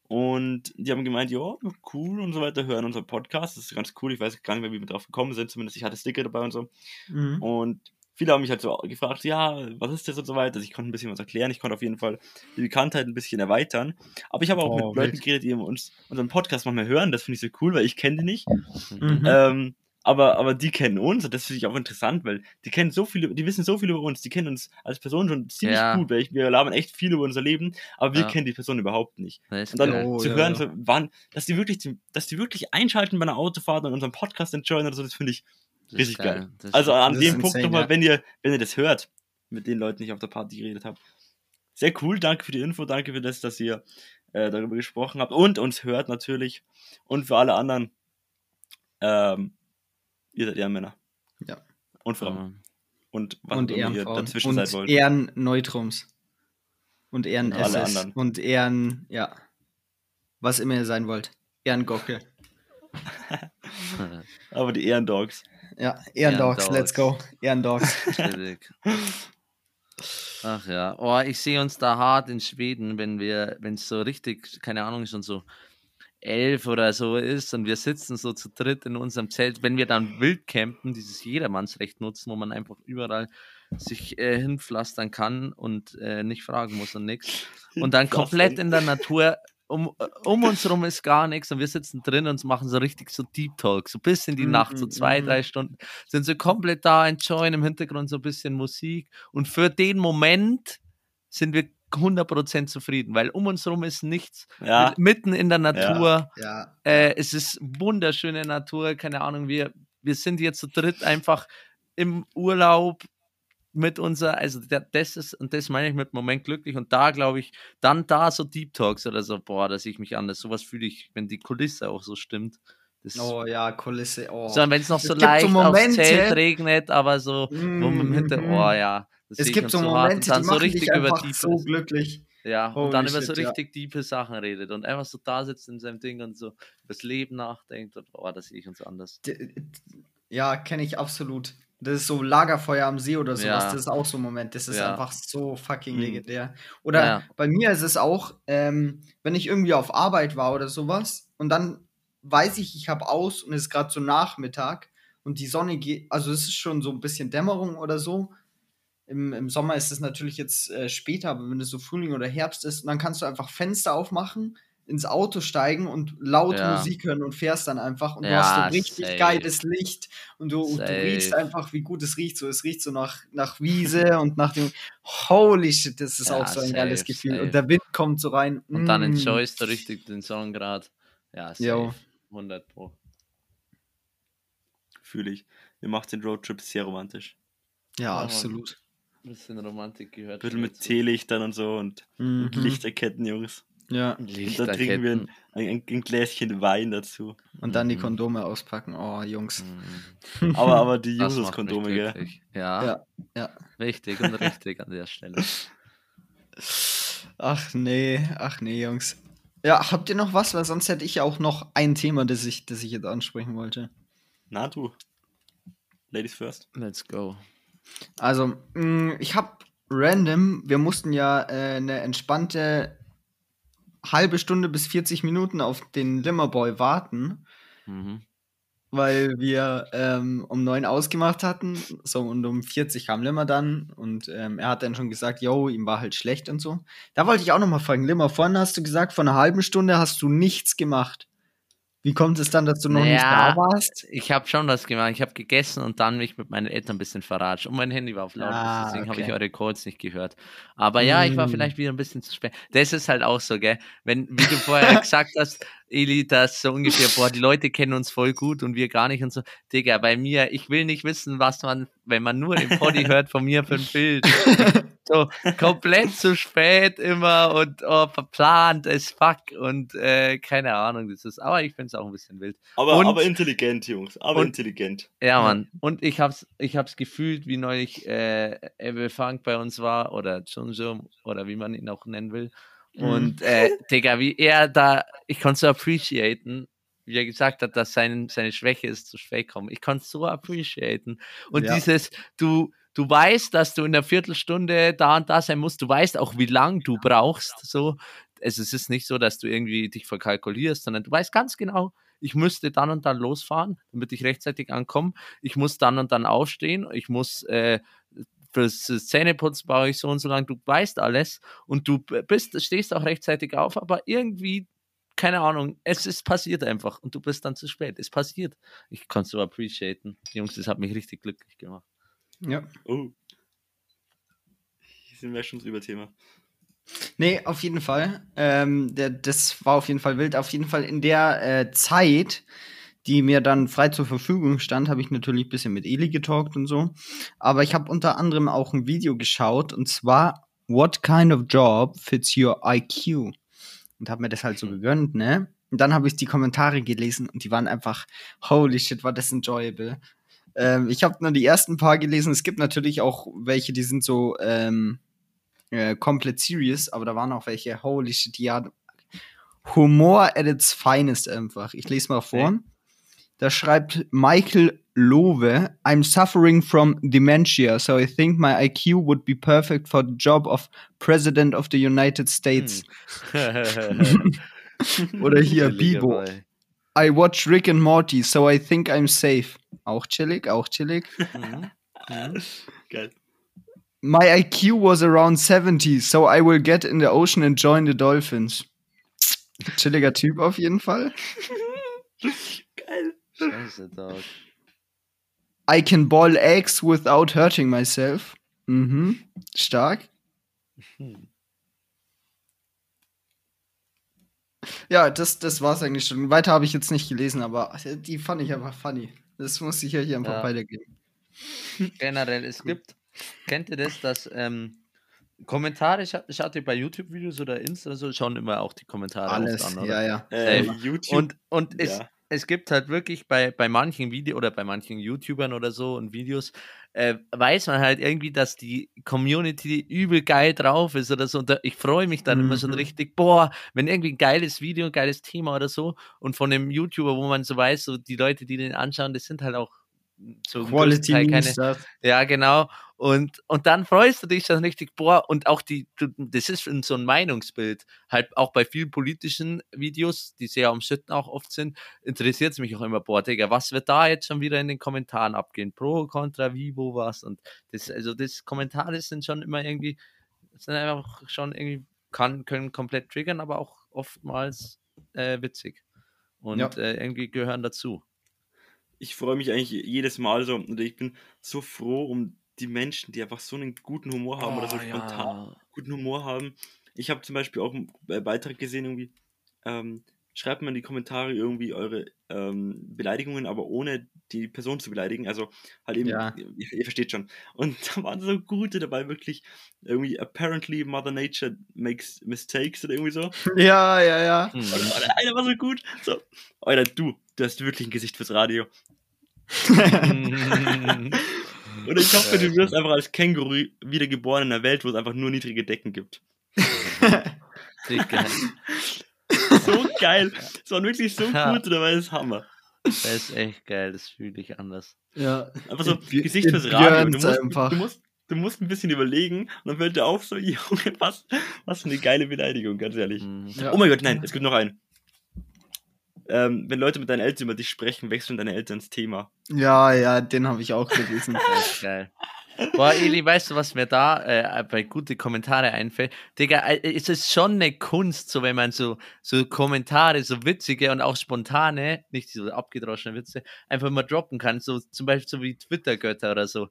Und die haben gemeint, ja, cool und so weiter, hören unseren Podcast. Das ist ganz cool. Ich weiß gar nicht mehr, wie wir drauf gekommen sind. Zumindest ich hatte Sticker dabei und so. Mhm. Und viele haben mich halt so gefragt, ja, was ist das und so weiter. Also ich konnte ein bisschen was erklären. Ich konnte auf jeden Fall die Bekanntheit ein bisschen erweitern. Aber ich habe auch Oh, mit Leuten geredet, die uns unseren Podcast manchmal hören. Das finde ich so cool, weil ich kenne die nicht. Mhm. Ähm, aber, aber die kennen uns und das finde ich auch interessant, weil die kennen so viele, die wissen so viel über uns, die kennen uns als Person schon ziemlich Ja. gut, weil ich, wir labern echt viel über unser Leben, aber wir Ja. kennen die Person überhaupt nicht. Und dann geil. Oh, zu ja, hören, ja. so, wann, dass die wirklich, dass die wirklich einschalten bei einer Autofahrt und unseren Podcast enjoyen oder so, das finde ich Das richtig geil. Ist Also an dem Punkt insane, nochmal, ja. wenn ihr, wenn ihr das hört, mit den Leuten, die ich auf der Party geredet habe. Sehr cool, danke für die Info, danke für das, dass ihr äh, darüber gesprochen habt und uns hört natürlich. Und für alle anderen, ähm, ihr seid Ehrenmänner. Ja. Und Frauen. Ähm, Und was und ihr dazwischen und seid wollt. Ehrenneutrums. Und Ehren Und alle SS. anderen. Und Ehren, ja. Was immer ihr sein wollt. Ehrengockel. Aber die Ehrendogs. Ja, Ehrendogs, Ehrendogs. let's go. Ehrendogs. Chillig. Ach ja, oh, ich sehe uns da hart in Schweden, wenn wir, wenn es so richtig, keine Ahnung, schon so elf oder so ist und wir sitzen so zu dritt in unserem Zelt, wenn wir dann wild campen, dieses Jedermannsrecht nutzen, wo man einfach überall sich äh, hinpflastern kann und äh, nicht fragen muss und nichts. Und dann komplett in der Natur, um, äh, um uns rum ist gar nichts und wir sitzen drin und machen so richtig so Deep Talk, so bis in die Mhm, Nacht, so zwei, mhm. drei Stunden, sind so komplett da, enjoyen im Hintergrund so ein bisschen Musik und für den Moment sind wir 100% zufrieden, weil um uns rum ist nichts, Ja, mitten in der Natur, Ja. äh, es ist wunderschöne Natur, keine Ahnung, wir, wir sind jetzt zu dritt einfach im Urlaub mit unser, also das ist, und das meine ich mit Moment glücklich und da glaube ich, dann da so Deep Talks oder so, boah, dass ich mich anders, sowas fühle ich, wenn die Kulisse auch so stimmt. Das, Oh ja, Kulisse. Oh. so, wenn es noch Es so so leicht aufs Momente- Zelt regnet, aber so, wo man Hinter, Mhm. oh ja, Das Es gibt so. Momente, die so machen richtig dich über einfach tiefe, so glücklich. ja, und Holy dann über so shit, ja. richtig tiefe Sachen redet und einfach so da sitzt in seinem Ding und so über das Leben nachdenkt und oh, das sehe ich uns anders. D- d- Ja, kenne ich absolut. Das ist so Lagerfeuer am See oder sowas. Ja. Das ist auch so ein Moment. Das ist Ja. einfach so fucking Mhm. legendär. Oder Ja. bei mir ist es auch, ähm, wenn ich irgendwie auf Arbeit war oder sowas und dann weiß ich, ich habe aus und es ist gerade so Nachmittag und die Sonne geht, also es ist schon so ein bisschen Dämmerung oder so. Im, Im Sommer ist es natürlich jetzt äh, später, aber wenn es so Frühling oder Herbst ist, dann kannst du einfach Fenster aufmachen, ins Auto steigen und laute Ja. Musik hören und fährst dann einfach und du Ja, hast so richtig safe. geiles Licht und du, und du riechst einfach, wie gut es riecht. So, es riecht so nach, nach Wiese und nach dem Holy shit, das ist Ja, auch so ein geiles safe, Gefühl. safe. Und der Wind kommt so rein. Und dann Mm. enjoyst du richtig den Song gerade. Ja, safe. Jo. 100 Pro. Fühle ich. Ihr macht den Roadtrip sehr romantisch. Ja, Ja, Mann. Absolut. Bisschen Romantik gehört. Ein bisschen mit dazu. Teelichtern und so und, Mhm. und Lichterketten, Jungs. Ja, Und dann trinken wir ein, ein, ein Gläschen Wein dazu. und dann die Mhm. Kondome auspacken. Oh, Jungs. Mhm. Aber, aber die Jesus-Kondome, gell? Ja, Ja, ja. wichtig und richtig an der Stelle. Ach nee, ach nee, Jungs. Ja, habt ihr noch was? Weil sonst hätte ich auch noch ein Thema, das ich, das ich jetzt ansprechen wollte. Na du. Ladies first. Let's go. Also, mh, ich habe random, wir mussten ja äh, eine entspannte halbe Stunde bis 40 Minuten auf den Limmerboy warten, Mhm. weil wir ähm, um 9 ausgemacht hatten. So, und um 40 kam Limmer dann und ähm, er hat dann schon gesagt, yo, ihm war halt schlecht und so. Da wollte ich auch noch mal fragen, Limmer, vorhin hast du gesagt, vor einer halben Stunde hast du nichts gemacht. Wie kommt es dann, dass du noch nicht Ja. da warst? Ich habe schon was gemacht. Ich habe gegessen und dann mich mit meinen Eltern ein bisschen verratscht. Und mein Handy war auf laut, Ah, deswegen habe ich okay. eure Calls nicht gehört. Aber ja, ich war Mm. vielleicht wieder ein bisschen zu spät. Das ist halt auch so, gell? Wenn, wie du vorher gesagt hast, Eli, dass so ungefähr, boah, die Leute kennen uns voll gut und wir gar nicht und so. Digga, bei mir, ich will nicht wissen, was man, wenn man nur den Poddy hört von mir für ein Bild. So komplett zu spät immer und oh, verplant as fuck und äh, keine Ahnung, das ist, aber ich finde es auch ein bisschen wild. Aber, Und- aber intelligent, Jungs. Aber und- intelligent. Ja, Mann. Und ich hab's, ich hab's gefühlt, wie neulich äh, Ebbe Funk bei uns war oder Junjum oder wie man ihn auch nennen will. Und äh, Digga, wie er da, ich konnte so appreciaten, wie er gesagt hat, dass sein, seine Schwäche ist zu spät kommen. Ich konnte so appreciaten. Und Ja. dieses, du, du weißt, dass du in der Viertelstunde da und da sein musst. Du weißt auch, wie lang du brauchst. So, also es ist nicht so, dass du irgendwie dich verkalkulierst, sondern du weißt ganz genau, ich müsste dann und dann losfahren, damit ich rechtzeitig ankomme. Ich muss dann und dann aufstehen. Ich muss äh, fürs Zähneputzen brauche ich so und so lang. Du weißt alles und du bist, stehst auch rechtzeitig auf, aber irgendwie keine Ahnung, es ist passiert einfach und du bist dann zu spät. Es passiert. Ich kann es so appreciaten. Jungs, das hat mich richtig glücklich gemacht. Ja. Oh. Hier sind wir schon über Thema. Nee, auf jeden Fall. Ähm, der, das war auf jeden Fall wild. Auf jeden Fall in der äh, Zeit, die mir dann frei zur Verfügung stand, habe ich natürlich ein bisschen mit Eli getalkt und so. Aber ich habe unter anderem auch ein Video geschaut und zwar What kind of job fits your IQ? Und habe mir das halt so gegönnt, ne? Und dann habe ich die Kommentare gelesen und die waren einfach, holy shit, war das enjoyable. Ähm, ich habe nur die ersten paar gelesen. Es gibt natürlich auch welche, die sind so, ähm, äh, komplett serious, aber da waren auch welche, holy shit, ja, Humor at its finest einfach. Ich lese mal vor. Okay. Da schreibt Michael Lowe, I'm suffering from dementia, so I think my IQ would be perfect for the job of President of the United States. Hm. Oder hier, Bibo. I watch Rick and Morty, so I think I'm safe. Auch chillig, auch chillig. Mhm. Mhm. Geil. My IQ was around 70, so I will get in the ocean and join the dolphins. Chilliger Typ auf jeden Fall. Geil. Scheiße, Dog. I can boil eggs without hurting myself. Mhm. Stark. Hm. Ja, das, das war's eigentlich schon. Weiter habe ich jetzt nicht gelesen, aber die fand ich einfach funny. Das muss ich ja hier einfach Ja. weitergeben. Generell, es gibt, kennt ihr das, dass ähm, Kommentare, scha schaut ihr bei YouTube-Videos oder Insta oder so, schauen immer auch die Kommentare Alles, an, oder? ja, ja. Äh. YouTube. Und, und es, ja. Es gibt halt wirklich bei, bei manchen Videos oder bei manchen YouTubern oder so und Videos, äh, weiß man halt irgendwie, dass die Community übel geil drauf ist oder so. Und da, ich freue mich dann immer schon Mhm. richtig, boah, wenn irgendwie ein geiles Video, ein geiles Thema oder so und von einem YouTuber, wo man so weiß, so die Leute, die den anschauen, das sind halt auch so größten Quality keine, ja, genau. Und, und dann freust du dich dann richtig, boah, und auch die, das ist so ein Meinungsbild. Halt auch bei vielen politischen Videos, die sehr umstritten auch oft sind, interessiert es mich auch immer, boah, Digga, was wird da jetzt schon wieder in den Kommentaren abgehen? Pro, Contra, wie, wo, was? Und das, also das Kommentare sind schon immer irgendwie, sind einfach schon irgendwie, kann, können komplett triggern, aber auch oftmals äh, witzig. Und Ja. äh, irgendwie gehören dazu. Ich freue mich eigentlich jedes Mal so und ich bin so froh um die Menschen, die einfach so einen guten Humor haben oder so Oh, spontan guten Humor haben. Ich habe zum Beispiel auch einen Be- Beitrag gesehen, irgendwie, ähm, schreibt mal in die Kommentare irgendwie eure ähm, Beleidigungen, aber ohne die Person zu beleidigen. Also halt eben, Ja. ihr, ihr versteht schon. Und da waren so gute dabei, wirklich irgendwie, apparently Mother Nature makes mistakes oder irgendwie so. Ja, ja, ja. Hm. Und der eine war so gut. So, Alter, du, du hast wirklich ein Gesicht fürs Radio. Und ich hoffe, du wirst einfach als Känguru wiedergeboren in einer Welt, wo es einfach nur niedrige Decken gibt. So geil. Es war wirklich so Ja. gut, dabei das ist Hammer. Das ist echt geil, das fühle ich anders. ja. Einfach so Wir- Gesicht fürs Radio. Du musst, einfach. du, musst, du musst ein bisschen überlegen und dann fällt dir auf, so, Junge, was, was für eine geile Beleidigung, ganz ehrlich. Mhm. Ja. Oh mein Gott, nein, es gibt noch einen. Ähm, wenn Leute mit deinen Eltern über dich sprechen, wechseln deine Eltern das Thema. Ja, ja, den habe ich auch gelesen. Geil. Boah, Eli, weißt du, was mir da äh, bei gute Kommentare einfällt? Digga, äh, es ist schon eine Kunst, so wenn man so, so Kommentare, so witzige und auch spontane, nicht so abgedroschene Witze, einfach mal droppen kann. So zum Beispiel so wie Twitter-Götter oder so.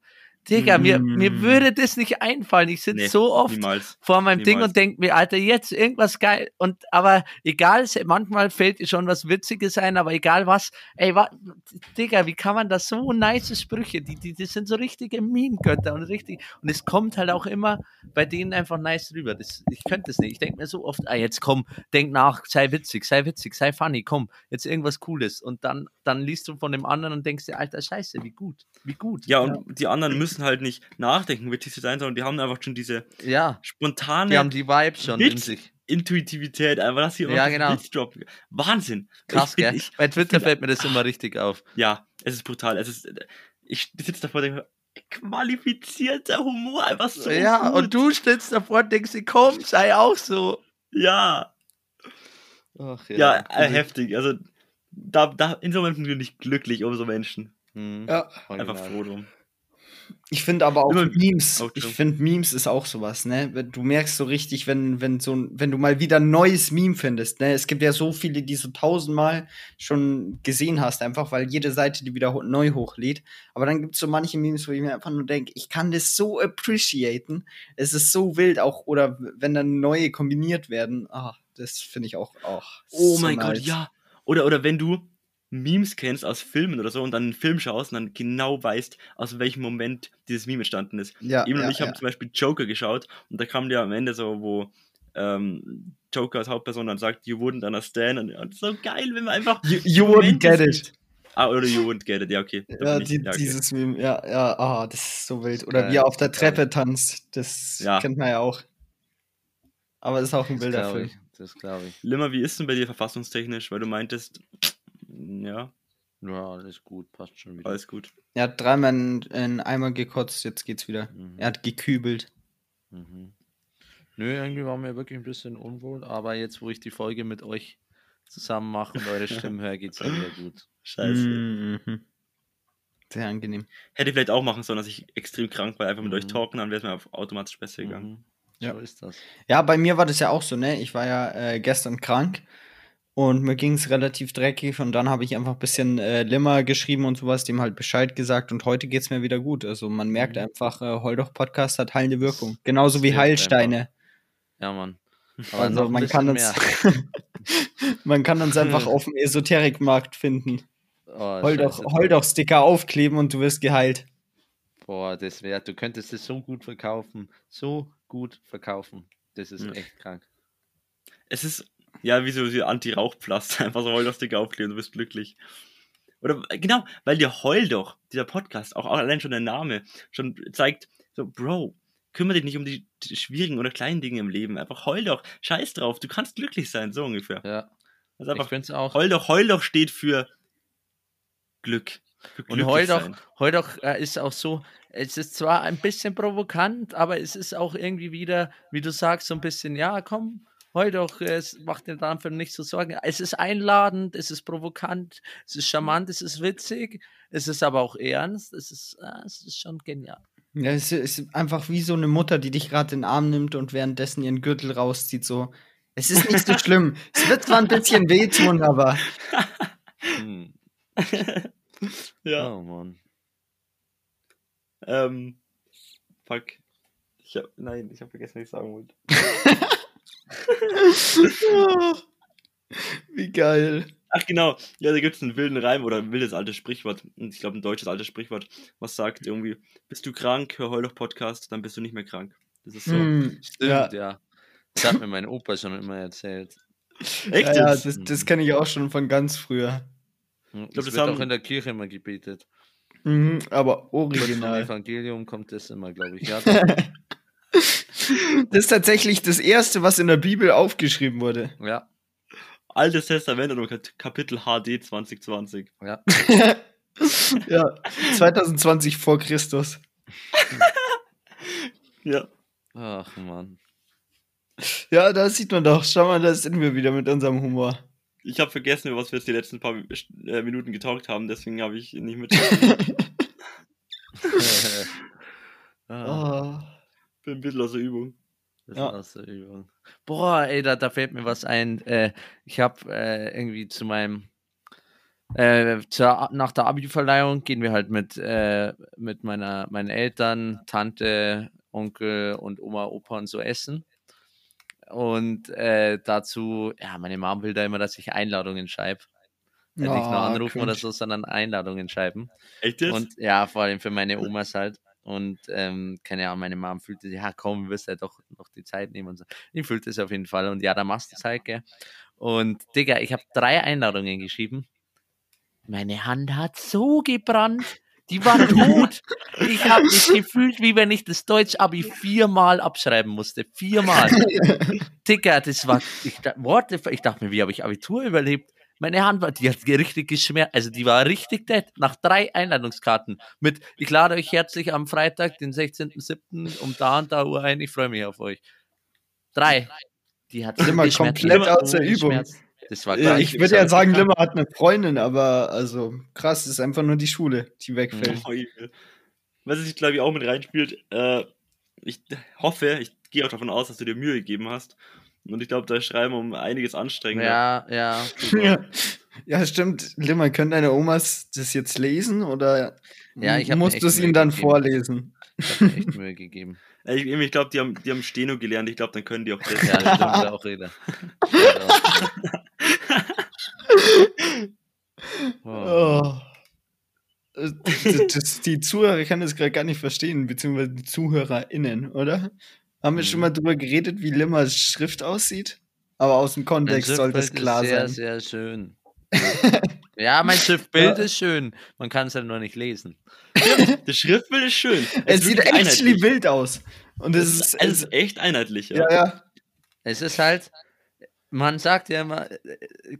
Digga, mir, mir Mm. würde das nicht einfallen. Ich sitze Nee, so oft Niemals. vor meinem Ding Niemals. und denke mir, Alter, jetzt irgendwas geil. Und aber egal, manchmal fällt dir schon was Witziges ein, aber egal was, ey, wa, Digga, wie kann man das so nice Sprüche, die, die, die sind so richtige Meme-Götter und richtig, und es kommt halt auch immer bei denen einfach nice rüber. Das, ich könnte es nicht. Ich denke mir so oft, ah, jetzt komm, denk nach, sei witzig, sei witzig, sei funny, komm, jetzt irgendwas Cooles. Und dann, dann liest du von dem anderen und denkst dir, Alter, scheiße, wie gut, wie gut. Ja, und die anderen müssen halt nicht nachdenken, witzig zu sein, sondern die haben einfach schon diese Ja, spontane die haben die Vibes schon in Witz. sich. Intuitivität, einfach, dass sie Ja, genau. Droppen. Wahnsinn. Krass, ich gell? Ich, Bei Twitter fällt mir das immer richtig auf. ja, es ist brutal. Es ist, ich sitze davor und denke, qualifizierter Humor, einfach so. ja, gut. und du stehst davor und denkst komm, sei auch so. Ja, Ach, ja, äh, heftig. Also, da, da, in so Momenten bin ich glücklich um so Menschen. Hm, Ja. Einfach original. froh drum. Ich finde aber auch Immer- Memes. Oh, ich finde Memes ist auch sowas, ne? Du merkst so richtig, wenn, wenn so wenn du mal wieder ein neues Meme findest, ne? Es gibt ja so viele, die so tausendmal schon gesehen hast, einfach weil jede Seite die wieder ho neu hochlädt. Aber dann gibt es so manche Memes, wo ich mir einfach nur denke, ich kann das so appreciaten. Es ist so wild auch, oder wenn dann neue kombiniert werden, ah, das finde ich auch, auch. Oh so mein nice. Gott, ja. Oder, oder wenn du Memes kennst aus Filmen oder so und dann einen Film schaust und dann genau weißt, aus welchem Moment dieses Meme entstanden ist. Ja, Eben ja, und ich habe ja. zum Beispiel Joker geschaut und da kam der am Ende so, wo ähm, Joker als Hauptperson dann sagt, you wouldn't understand und, und so geil, wenn man einfach You, you wouldn't get sieht. it. Ah, oder you wouldn't get it, ja, okay. Ja, die, ja, okay. dieses Meme, ja, ja, ah, das ist so wild. Oder Geil, wie er auf der geil. Treppe tanzt, das Ja. kennt man ja auch. Aber es ist auch ein Das wilder glaube Film. ich. Das glaube ich. Limmer, wie ist denn bei dir verfassungstechnisch? Weil du meintest, ja, Ja, alles gut, passt schon wieder. alles gut. Er hat dreimal in, in Eimer gekotzt, jetzt geht's wieder. Mhm. Er hat gekübelt. Mhm. Nö, irgendwie war mir wirklich ein bisschen unwohl, aber jetzt, wo ich die Folge mit euch zusammen mache und eure Stimmen höre, geht's wieder gut. Scheiße. Mhm. Sehr angenehm. Hätte ich vielleicht auch machen sollen, dass ich extrem krank war, einfach mit Mhm. euch talken, dann wäre es mir auf- automatisch besser gegangen. Mhm. Ja. So ist das. Ja, bei mir war das ja auch so, ne? Ich war ja äh, gestern krank und mir ging es relativ dreckig und dann habe ich einfach ein bisschen äh, Limmer geschrieben und sowas, dem halt Bescheid gesagt und heute geht's mir wieder gut. Also man merkt Mhm. einfach, äh, Heuldoch-Podcast hat heilende Wirkung. Genauso wie Heilsteine. Ja, Mann. Also noch ein man kann, uns, man kann uns einfach auf dem Esoterikmarkt finden. Oh, Heuldoch, scheiße. Heuldoch-Sticker aufkleben und du wirst geheilt. Boah, das wäre, du könntest es so gut verkaufen. So gut verkaufen. Das ist Ja. echt krank. Es ist, Ja, wie so wie Anti-Rauchpflaster. Einfach so Heuldochsticker aufkleben, du bist glücklich. Oder äh, genau, weil der Heul doch, dieser Podcast, auch allein schon der Name, schon zeigt, so, Bro, kümmere dich nicht um die, schwierigen oder kleinen Dinge im Leben. Einfach heul doch, scheiß drauf, du kannst glücklich sein, so ungefähr. Ja. Also Ich einfach, finde es auch. heul doch, heul doch steht für Glück. Und sein. auch, heute auch äh, ist auch so, es ist zwar ein bisschen provokant, aber es ist auch irgendwie wieder, wie du sagst, so ein bisschen, ja, komm, heute doch, es macht dir dafür nicht so Sorgen. Es ist einladend, es ist provokant, es ist charmant, es ist witzig, es ist aber auch ernst, es ist, es ist schon genial. Ja, es ist einfach wie so eine Mutter, die dich gerade in den Arm nimmt und währenddessen ihren Gürtel rauszieht. So, es ist nicht so schlimm. Es wird zwar ein bisschen wehtun, aber Hm. Ja. Oh Mann. Ähm, fuck. Ich hab, nein, ich habe vergessen, was ich sagen wollte. wie geil. Ach genau, ja, da gibt es einen wilden Reim oder ein wildes altes Sprichwort. Und Ich glaube, ein deutsches altes Sprichwort, was sagt irgendwie, bist du krank, hör heul doch Podcast, dann bist du nicht mehr krank. Das ist so. Hm, Stimmt, ja, ja. Das hat mir mein Opa schon immer erzählt. Echt ja, ja, das, das kenne ich auch schon von ganz früher. Hm, glaub, das das wird haben- auch in der Kirche immer gebetet. Mhm, aber Kurz vom original. Evangelium kommt das immer, glaube ich. Ja, Das ist tatsächlich das erste, was in der Bibel aufgeschrieben wurde. ja, Altes Testament und Kap- Kapitel HD 2020. ja. Ja, 2020 vor Christus. Ja. Ach Mann. Ja, da sieht man doch. Schau mal, da sind wir wieder mit unserem Humor. Ich habe vergessen, über was wir jetzt die letzten paar äh, Minuten getalkt haben, deswegen habe ich nicht mit. ah, Oh. Bin ein bisschen aus der Übung. das ja. ist aus der Übung. Boah, ey, da, da fällt mir was ein. Äh, ich habe äh, irgendwie zu meinem äh, zur, nach der Abi-Verleihung gehen wir halt mit, äh, mit meiner, meinen Eltern, Tante, Onkel und Oma, Opa und so essen. Und äh, dazu, ja, meine Mom will da immer, dass ich Einladungen schreibe. Äh, nicht nur Ah, anrufen oder cringe. so, sondern Einladungen schreiben. Echt jetzt? Und ja, vor allem für meine Omas halt. Und ähm, keine Ahnung, meine Mom fühlte, ja komm, wirst ja doch noch die Zeit nehmen und so. Ich fühlte es auf jeden Fall. Und ja, da machst du es halt, gell. Und Digga, ich habe drei Einladungen geschrieben. Meine Hand hat so gebrannt. Die war tot. Ich habe mich gefühlt, wie wenn ich das Deutsch-Abi viermal abschreiben musste. Viermal. Digga, das war. Ich, what ich dachte mir, wie habe ich Abitur überlebt? Meine Hand war, die hat richtig geschmerzt. Also die war richtig dead. Nach drei Einladungskarten. Mit, ich lade euch herzlich am Freitag, den 16.07. um da und da Uhr ein. Ich freue mich auf euch. Drei. Die hat geschmerzt. komplett aus der Übung. Das war Ja, krass. ich würde ja sagen, Limmer hat eine Freundin, aber also krass, ist einfach nur die Schule, die wegfällt. Was sich, glaube ich, auch mit reinspielt, äh, ich hoffe, ich gehe auch davon aus, dass du dir Mühe gegeben hast. Und ich glaube, da schreiben wir um einiges anstrengender. Ja, ja. Ja. ja, stimmt. Limmer, können deine Omas das jetzt lesen oder Ja, ich musst du es ihnen dann gegeben. vorlesen? Ich habe mir echt Mühe gegeben. Ich, ich glaube, die haben, die haben Steno gelernt. Ich glaube, dann können die auch das. Ja, das stimmt auch jeder. Oh. Das, das, die Zuhörer können das gerade gar nicht verstehen, beziehungsweise die ZuhörerInnen, oder? Haben wir schon Mhm. mal drüber geredet, wie Limmers Schrift aussieht? Aber aus dem Kontext soll das klar ist sehr, sein. sehr schön. ja, mein Schriftbild Ja. ist schön. Man kann es halt nur nicht lesen. Das Schriftbild ist schön. Es ist sieht actually einheitlich. wild aus. Und es Es ist, ist, es ist echt einheitlich, ja. ja, ja. Es ist halt, man sagt ja immer, äh,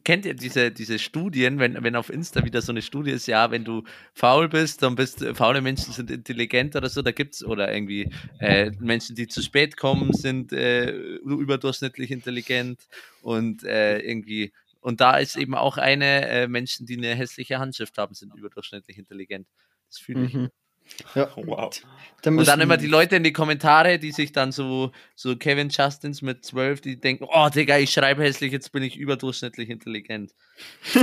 kennt ihr diese, diese Studien, wenn, wenn auf Insta wieder so eine Studie ist, ja, wenn du faul bist, dann bist du, faule Menschen sind intelligent oder so, da gibt's oder irgendwie äh, Menschen, die zu spät kommen, sind äh, überdurchschnittlich intelligent und äh, irgendwie, und da ist eben auch eine, äh, Menschen, die eine hässliche Handschrift haben, sind überdurchschnittlich intelligent. Das fühle ich. Mhm. Ja. Wow. Dann Und dann immer die Leute in die Kommentare, die sich dann so, so Kevin Justins mit 12, die denken, oh Digga, ich schreibe hässlich, jetzt bin ich überdurchschnittlich intelligent.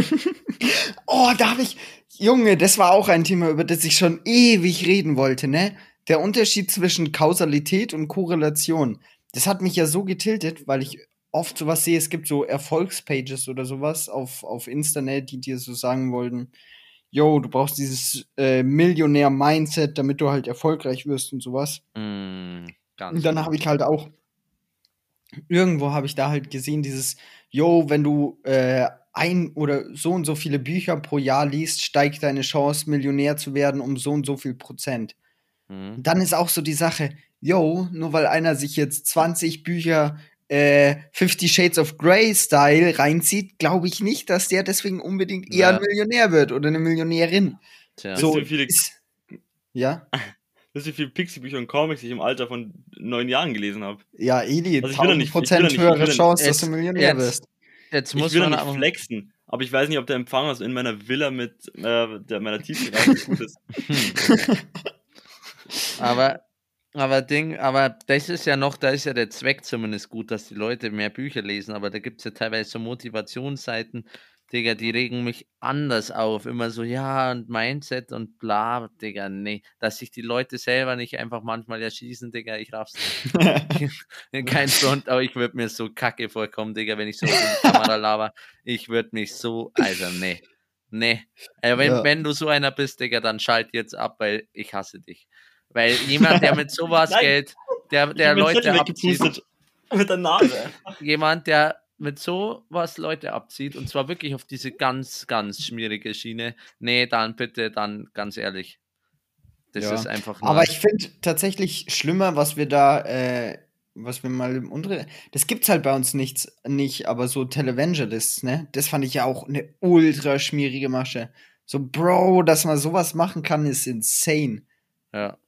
Oh, da habe ich. Junge, das war auch ein Thema, über das ich schon ewig reden wollte, ne? Der Unterschied zwischen Kausalität und Korrelation. Das hat mich ja so getiltet, weil ich oft sowas sehe, es gibt so Erfolgspages oder sowas auf, auf Instanet, die dir so sagen wollten, yo, du brauchst dieses äh, Millionär-Mindset, damit du halt erfolgreich wirst und sowas. Mm, Und dann habe ich halt auch irgendwo habe ich da halt gesehen, dieses, yo, wenn du äh, ein oder so und so viele Bücher pro Jahr liest, steigt deine Chance, Millionär zu werden, um so und so viel Prozent. Mhm. Dann ist auch so die Sache, yo, nur weil einer sich jetzt 20 Bücher äh, Fifty Shades of Grey Style reinzieht, glaube ich nicht, dass der deswegen unbedingt eher Ja. ein Millionär wird oder eine Millionärin. Tja. So, wie viele- ist, ja, Wisst ihr, wie viele Pixie-Bücher und Comics ich im Alter von neun Jahren gelesen habe? ja, Eli, Also ich will doch nicht- ich will doch 1000% nicht- ich höhere will doch- Chance, dass Jetzt- du Millionär jetzt- wirst. Jetzt Ich muss will doch man nicht aber, flexen, aber ich weiß nicht, ob der Empfang aus in meiner Villa mit äh, der, meiner Tiefgarage gut ist. aber, aber Ding, aber das ist ja noch, da ist ja der Zweck zumindest gut, dass die Leute mehr Bücher lesen, aber da gibt es ja teilweise so Motivationsseiten, Digga, die regen mich anders auf. Immer so, ja, und Mindset und bla, Digga, nee. Dass sich die Leute selber nicht einfach manchmal erschießen, Digga, ich raff's nicht. Kein Front, aber ich würde mir so kacke vorkommen, Digga, wenn ich so in die Kamera laber. Ich würde mich so, also nee. Nee. Äh, wenn, Ja. wenn du so einer bist, Digga, dann schalt jetzt ab, weil ich hasse dich. Weil jemand, der mit sowas Nein. Geld, der, der Leute abzieht. Mit der Nase. jemand, der mit sowas Leute abzieht, und zwar wirklich auf diese ganz, ganz schmierige Schiene, nee, dann bitte, dann ganz ehrlich. Das Ja. ist einfach nur. Aber ich finde tatsächlich schlimmer, was wir da, äh, was wir mal im untere. Das gibt's halt bei uns nichts, nicht, aber so Televangelists, ne? Das fand ich ja auch eine ultra schmierige Masche. So, Bro, dass man sowas machen kann, ist insane. ja,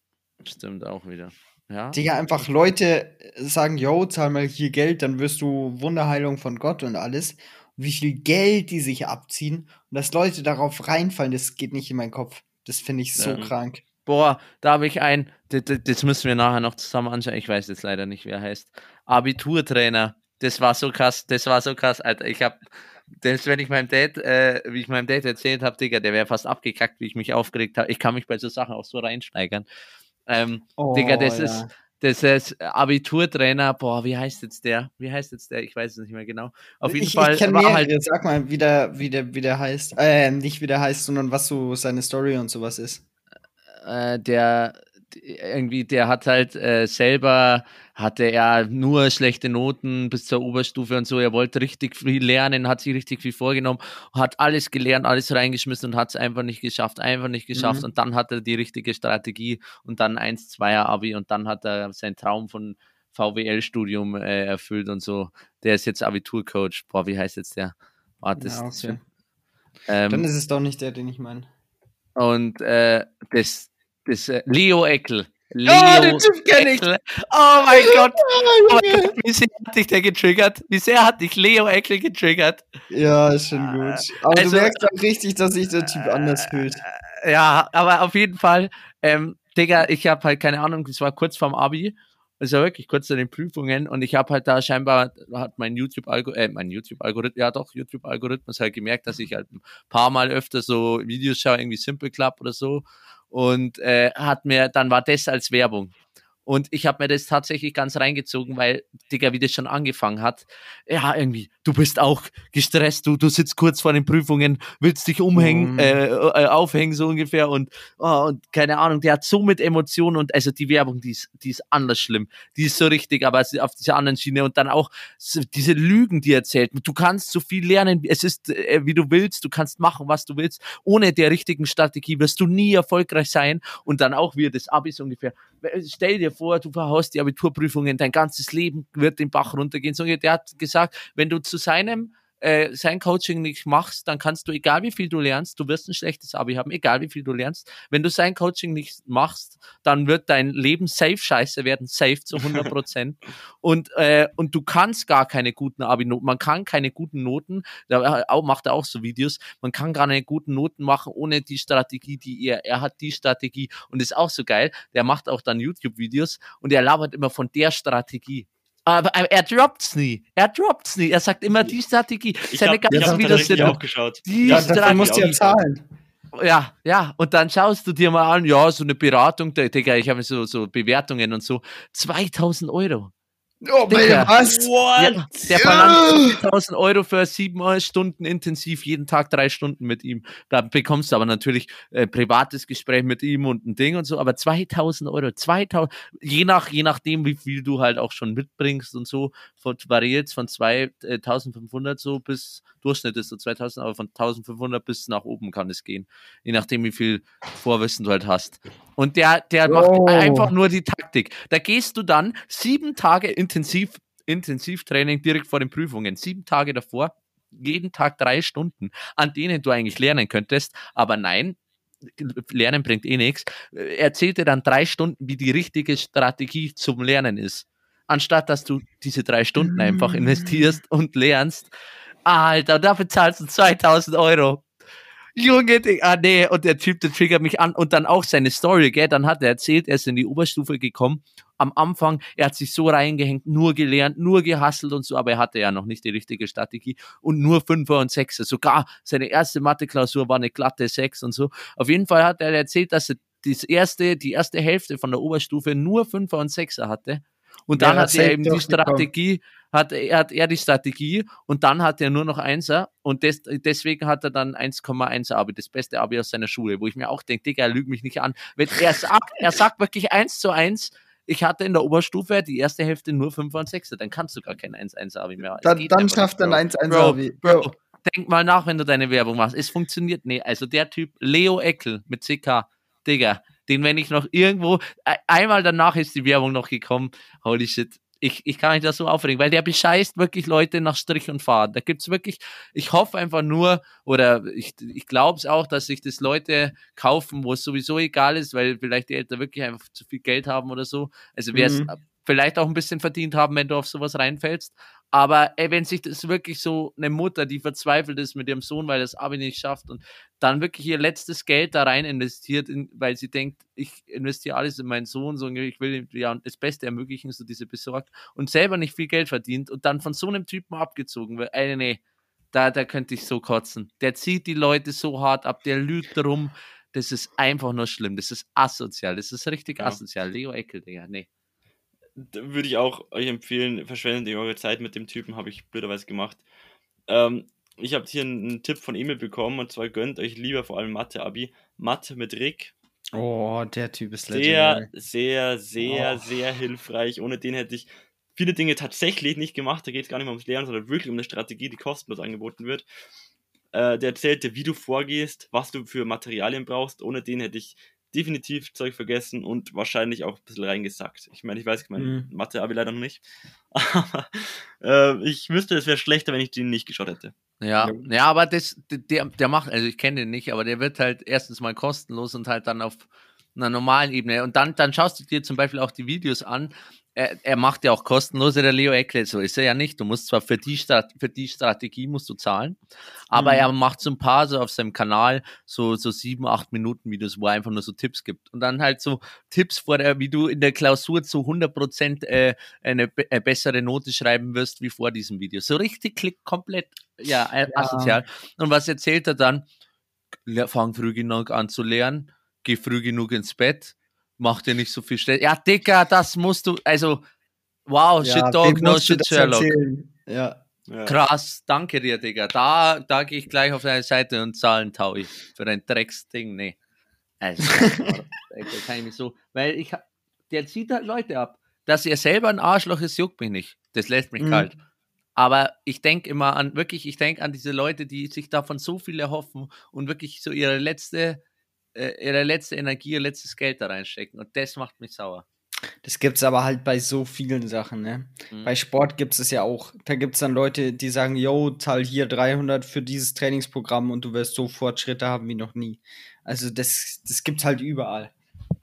stimmt auch wieder. Ja. Digga, einfach Leute sagen, yo, zahl mal hier Geld, dann wirst du Wunderheilung von Gott und alles. Wie viel Geld die sich abziehen und dass Leute darauf reinfallen, das geht nicht in meinen Kopf. Das finde ich so Ja. krank. Boah, da habe ich ein, das, das müssen wir nachher noch zusammen anschauen. Ich weiß jetzt leider nicht, wer er heißt. Abiturtrainer. Das war so krass, das war so krass, Alter. Ich habe, selbst wenn ich meinem Dad, äh, wie ich meinem Dad erzählt habe, Digga, der wäre fast abgekackt, wie ich mich aufgeregt habe. Ich kann mich bei so Sachen auch so reinsteigern. Ähm, Digga, das Oh, ist, das ist Abiturtrainer, boah, wie heißt jetzt der? Wie heißt jetzt der? Ich weiß es nicht mehr genau. Auf jeden ich, Fall Ich kenne war halt, Sag mal, wie der, wie, der, wie der heißt. Äh, nicht wie der heißt, sondern was so seine Story und sowas ist. äh, der irgendwie, der hat halt äh, selber, hatte er nur schlechte Noten bis zur Oberstufe und so. Er wollte richtig viel lernen, hat sich richtig viel vorgenommen, hat alles gelernt, alles reingeschmissen und hat es einfach nicht geschafft, einfach nicht geschafft. Mhm. Und dann hat er die richtige Strategie und dann 1 2 er Abi und dann hat er seinen Traum von VWL-Studium äh, erfüllt und so. Der ist jetzt Abiturcoach. Boah, wie heißt jetzt der? Ja, das, okay. ähm, Dann ist es doch nicht der, den ich meine. und äh, das, das äh, Leo Eckel. Leo Ja, den Typ kenn ich. Oh mein Gott. Oh mein Gott. Wie sehr hat dich der getriggert? Wie sehr hat dich Leo Eckel getriggert? Ja, ist schon gut. Aber also- du merkst auch richtig, dass sich der Typ anders fühlt. Ja, aber auf jeden Fall, ähm, Digga, ich habe halt keine Ahnung, das war kurz vorm Abi. Es war wirklich kurz zu den Prüfungen und ich habe halt da scheinbar, hat mein YouTube-Algorithmus, äh, mein YouTube-Algorithmus, ja doch, YouTube-Algorithmus halt gemerkt, dass ich halt ein paar Mal öfter so Videos schaue, irgendwie Simple Club oder so. Und äh, hat mir, dann war das als Werbung. Und ich habe mir das tatsächlich ganz reingezogen, weil, Digga, wie das schon angefangen hat, ja, irgendwie, du bist auch gestresst, du, du sitzt kurz vor den Prüfungen, willst dich umhängen, Mhm. äh, äh, aufhängen, so ungefähr, und, oh, und keine Ahnung, der hat so mit Emotionen und also die Werbung, die ist, die ist anders schlimm. Die ist so richtig, aber auf dieser anderen Schiene und dann auch diese Lügen, die er erzählt. Du kannst so viel lernen, es ist, äh, wie du willst, du kannst machen, was du willst. Ohne der richtigen Strategie wirst du nie erfolgreich sein und dann auch wie das Abi so ungefähr. Stell dir vor, du verhaust die Abiturprüfungen, dein ganzes Leben wird den Bach runtergehen. So, der hat gesagt, wenn du zu seinem äh, sein Coaching nicht machst, dann kannst du, egal wie viel du lernst, du wirst ein schlechtes Abi haben, egal wie viel du lernst. Wenn du sein Coaching nicht machst, dann wird dein Leben safe scheiße werden, safe zu 100 Prozent. und, äh, und du kannst gar keine guten Abi-Noten, man kann keine guten Noten, da auch, macht er auch so Videos, man kann gar keine guten Noten machen ohne die Strategie, die er, er hat die Strategie und ist auch so geil, der macht auch dann YouTube-Videos und er labert immer von der Strategie. Aber er droppt's nie. Er droppt's nie. Er sagt immer die Strategie. Ich Seine habe ganzen hab hab Videos sind auch geschaut. die Ja, Strategie. dafür musst du ja zahlen. Ja, ja, und dann schaust du dir mal an, ja, so eine Beratung, Digga, ich habe so, so Bewertungen und so, 2000 Euro. Oh, Digga. was? Ja, der verlangt 1000 Euro für sieben Stunden intensiv, jeden Tag drei Stunden mit ihm. Da bekommst du aber natürlich äh, privates Gespräch mit ihm und ein Ding und so, aber 2000 Euro, 2000, je, nach, je nachdem, wie viel du halt auch schon mitbringst und so, von, variiert von 2500 so bis, Durchschnitt ist so 2000, aber von 1500 bis nach oben kann es gehen. Je nachdem, wie viel Vorwissen du halt hast. Und der, der macht Oh. einfach nur die Taktik. Da gehst du dann sieben Tage intensiv, Intensivtraining direkt vor den Prüfungen, sieben Tage davor, jeden Tag drei Stunden, an denen du eigentlich lernen könntest. Aber nein, Lernen bringt eh nichts. Er erzählt dir dann drei Stunden, wie die richtige Strategie zum Lernen ist. Anstatt dass du diese drei Stunden einfach Mm. investierst und lernst. Alter, dafür zahlst du 2000 Euro. Junge, ah nee, und der Typ, der triggert mich an und dann auch seine Story, gell, dann hat er erzählt, er ist in die Oberstufe gekommen, am Anfang, er hat sich so reingehängt, nur gelernt, nur gehasselt und so, aber er hatte ja noch nicht die richtige Strategie. Und nur Fünfer und Sechser, sogar seine erste Mathe-Klausur war eine glatte Sechs und so. Auf jeden Fall hat er erzählt, dass er das erste, die erste Hälfte von der Oberstufe nur Fünfer und Sechser hatte und dann Ja, hat er eben die. Strategie, hat, er hat er die Strategie und dann hat er nur noch Einser und des, deswegen hat er dann 1,1 Abi, das beste Abi aus seiner Schule, wo ich mir auch denke, Digga, lüg mich nicht an. Wenn er sagt, er sagt wirklich 1 zu 1, ich hatte in der Oberstufe die erste Hälfte nur 5 und 6, dann kannst du gar kein 1-1 Abi mehr. Dann, dann schafft er ein Bro. 1-1 Bro, Abi. Bro, denk mal nach, wenn du deine Werbung machst. Es funktioniert nicht. Also der Typ, Leo Eckel mit CK, Digga, den wenn ich noch irgendwo, e- einmal danach ist die Werbung noch gekommen, holy shit. Ich, ich kann mich da so aufregen, weil der bescheißt wirklich Leute nach Strich und Faden. Da gibt's wirklich, ich hoffe einfach nur, oder ich, ich glaube es auch, dass sich das Leute kaufen, wo es sowieso egal ist, weil vielleicht die Eltern wirklich einfach zu viel Geld haben oder so. Also wer es Mhm. Vielleicht auch ein bisschen verdient haben, wenn du auf sowas reinfällst. Aber ey, wenn sich das wirklich so eine Mutter, die verzweifelt ist mit ihrem Sohn, weil das Abi nicht schafft und dann wirklich ihr letztes Geld da rein investiert, in, weil sie denkt, ich investiere alles in meinen Sohn, so ich will ihm ja das Beste ermöglichen, so diese besorgt und selber nicht viel Geld verdient und dann von so einem Typen abgezogen wird. Ey, nee, da, da könnte ich so kotzen. Der zieht die Leute so hart ab, der lügt rum. Das ist einfach nur schlimm. Das ist asozial. Das ist richtig Ja. asozial. Leo Eckel, Digga. Nee. Würde ich auch euch empfehlen, verschwendet ihr eure Zeit mit dem Typen, habe ich blöderweise gemacht. Ähm, ich habe hier einen, Tipp von Emil bekommen und zwar gönnt euch lieber vor allem Mathe-Abi. Mathe mit Rick. Oh, der Typ ist Sehr, legendary. sehr, sehr, Oh. sehr hilfreich. Ohne den hätte ich viele Dinge tatsächlich nicht gemacht. Da geht es gar nicht mehr ums Lernen, sondern wirklich um eine Strategie, die kostenlos angeboten wird. Äh, der erzählt dir, wie du vorgehst, was du für Materialien brauchst. Ohne den hätte ich definitiv Zeug vergessen und wahrscheinlich auch ein bisschen reingesackt. Ich meine, ich weiß mein Mhm. Mathe habe ich leider noch nicht. Aber äh, ich wüsste, es wäre schlechter, wenn ich den nicht geschaut hätte. Ja, ja, aber das, der, der macht, also ich kenne den nicht, aber der wird halt erstens mal kostenlos und halt dann auf einer normalen Ebene. Und dann, dann schaust du dir zum Beispiel auch die Videos an. Er, er macht ja auch kostenlose, der Leo Eckle, so ist er ja nicht. Du musst zwar für die, Strat für die Strategie musst du zahlen, aber Mhm. er macht so ein paar so auf seinem Kanal so, so sieben, acht Minuten Videos, wo er einfach nur so Tipps gibt. Und dann halt so Tipps vor der, wie du in der Klausur zu 100 Prozent äh, eine, äh, bessere Note schreiben wirst wie vor diesem Video. So richtig klick komplett, ja, äh, Ja. asozial. Und was erzählt er dann? Fang früh genug an zu lernen, geh früh genug ins Bett, mach dir nicht so viel Stress. Ja, Dicker, das musst du, also, wow, shit dog, no shit Sherlock. Ja. Ja. Krass, danke dir, Digga. Da, da gehe ich gleich auf deine Seite und zahlen tau ich für dein Drecksding. Nee. Also, da kann ich mich so, weil ich, der zieht halt Leute ab. Dass er selber ein Arschloch ist, juckt mich nicht. Das lässt mich Mhm. kalt. Aber ich denke immer an, wirklich, ich denke an diese Leute, die sich davon so viel erhoffen und wirklich so ihre letzte, ihre letzte Energie, ihr letztes Geld da reinstecken. Und das macht mich sauer. Das gibt's aber halt bei so vielen Sachen, ne? Mhm. Bei Sport gibt es ja auch. Da gibt es dann Leute, die sagen, yo, zahl hier 300 für dieses Trainingsprogramm und du wirst so Fortschritte haben wie noch nie. Also das, das gibt's halt überall.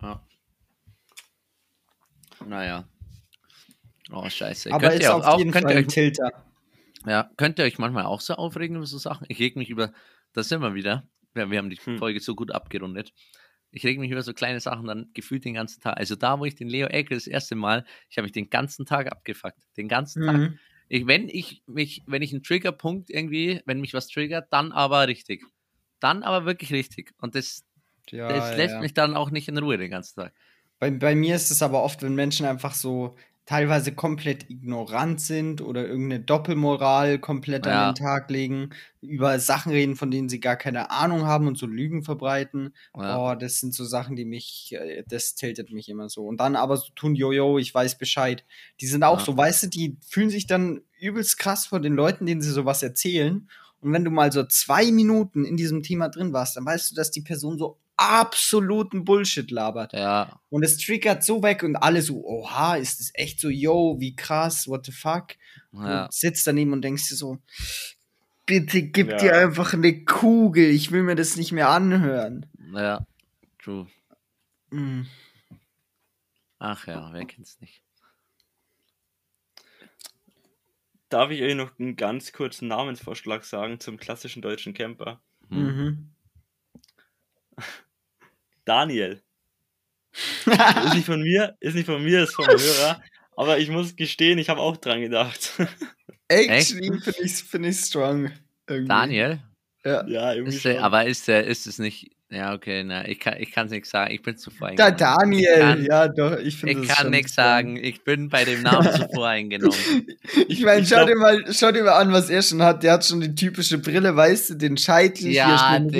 Ja. Naja. Oh, scheiße. Aber Könnt ist auf auch, jeden Fall ein Tilter. Ja, könnt ihr euch manchmal auch so aufregen über so Sachen? Ich reg mich über, das sind wir wieder. Wir, wir haben die Hm. Folge so gut abgerundet. Ich reg mich über so kleine Sachen dann gefühlt den ganzen Tag. Also da, wo ich den Leo Eckel das erste Mal, ich habe mich den ganzen Tag abgefuckt. Den ganzen Tag. Mhm. Ich, wenn ich mich, wenn ich einen Triggerpunkt irgendwie, wenn mich was triggert, dann aber richtig. Dann aber wirklich richtig. Und das, Ja, das ja, lässt ja. mich dann auch nicht in Ruhe den ganzen Tag. Bei, bei mir ist es aber oft, wenn Menschen einfach so teilweise komplett ignorant sind oder irgendeine Doppelmoral komplett Ja. an den Tag legen, über Sachen reden, von denen sie gar keine Ahnung haben und so Lügen verbreiten. Ja. Oh, das sind so Sachen, die mich, äh, das tiltet mich immer so. Und dann aber so tun, Jojo, ich weiß Bescheid. Die sind auch Ja. so, weißt du, die fühlen sich dann übelst krass vor den Leuten, denen sie sowas erzählen. Und wenn du mal so zwei Minuten in diesem Thema drin warst, dann weißt du, dass die Person so absoluten Bullshit labert. Ja, Und es triggert so weg und alle so, oha, ist das echt so, yo, wie krass, what the fuck? ja. Und sitzt daneben und denkst dir so, bitte gib Ja. dir einfach eine Kugel, ich will mir das nicht mehr anhören. Ja, true. Mm. Ach ja, wer kennt's nicht? Darf ich euch noch einen ganz kurzen Namensvorschlag sagen zum klassischen deutschen Camper? Hm. Mhm. Daniel. ist nicht von mir, ist nicht von mir, ist vom Hörer. Aber ich muss gestehen, ich habe auch dran gedacht. Actually finde ich, find ich strong. Irgendwie. Daniel? Ja. ja, irgendwie Ist der, aber ist der, ist es nicht. Ja, okay, na, ich kann ich kann's nicht sagen. Ich bin zu Da voreingenommen. Daniel, Ich kann, ja doch, ich finde ich das kann schon nichts sagen. Ich bin bei dem Namen zu voreingenommen. Ich meine, schau, glaub- dir mal, schau dir mal an, was er schon hat. Der hat schon die typische Brille, weißt du, den Scheitel Ja, hier Digga.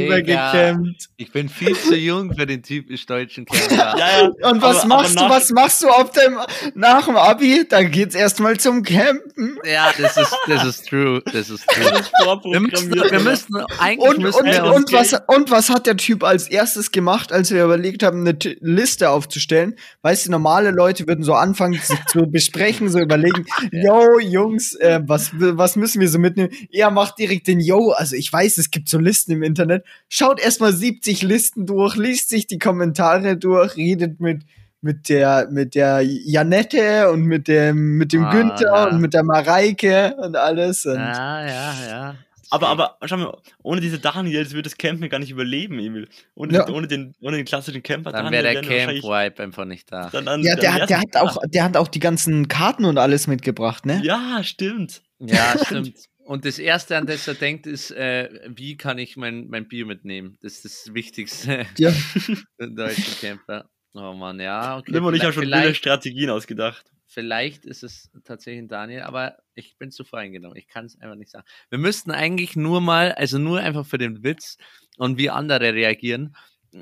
rübergekämmt. Ich bin viel zu jung für den typisch deutschen Camper. ja, ja. Und was aber- machst aber du, nach- was machst du auf deinem, nach dem Abi? Dann geht's erstmal zum Campen. Ja, das ist, das ist true. Das ist Das true. ist Wir müssen, wir müssen eigentlich Und, müssen und, wir und, was, und was hat der Typ als erstes gemacht, als wir überlegt haben, eine T Liste aufzustellen? Weißt du, normale Leute würden so anfangen, sich zu besprechen, so überlegen, yo, Jungs, äh, was, was müssen wir so mitnehmen? Er macht direkt den Yo, also ich weiß, es gibt so Listen im Internet. Schaut erstmal 70 Listen durch, liest sich die Kommentare durch, redet mit mit der mit der Janette und mit dem mit dem Ah, Günther ja. und mit der Mareike und alles. Und Ja, ja, ja. Aber, aber, schau mal, ohne diese Daniels würde das Campen gar nicht überleben, Emil. Ohne, Ja. ohne, den, ohne den klassischen Camper Dann wäre der Camp-Wipe einfach nicht da. Dann, dann, Ja, der hat, der hat auch, der hat auch die ganzen Karten und alles mitgebracht, ne? Ja, stimmt. Ja, stimmt. Und das Erste, an das er denkt, ist, äh, wie kann ich mein, mein Bier mitnehmen? Das ist das Wichtigste Ja. deutschen Camper. Oh Mann, ja, okay. Lim und ich haben schon vielleicht, Strategien ausgedacht. vielleicht ist es tatsächlich ein Daniel, aber ich bin zu voreingenommen. Ich kann es einfach nicht sagen. Wir müssten eigentlich nur mal, also nur einfach für den Witz und wie andere reagieren,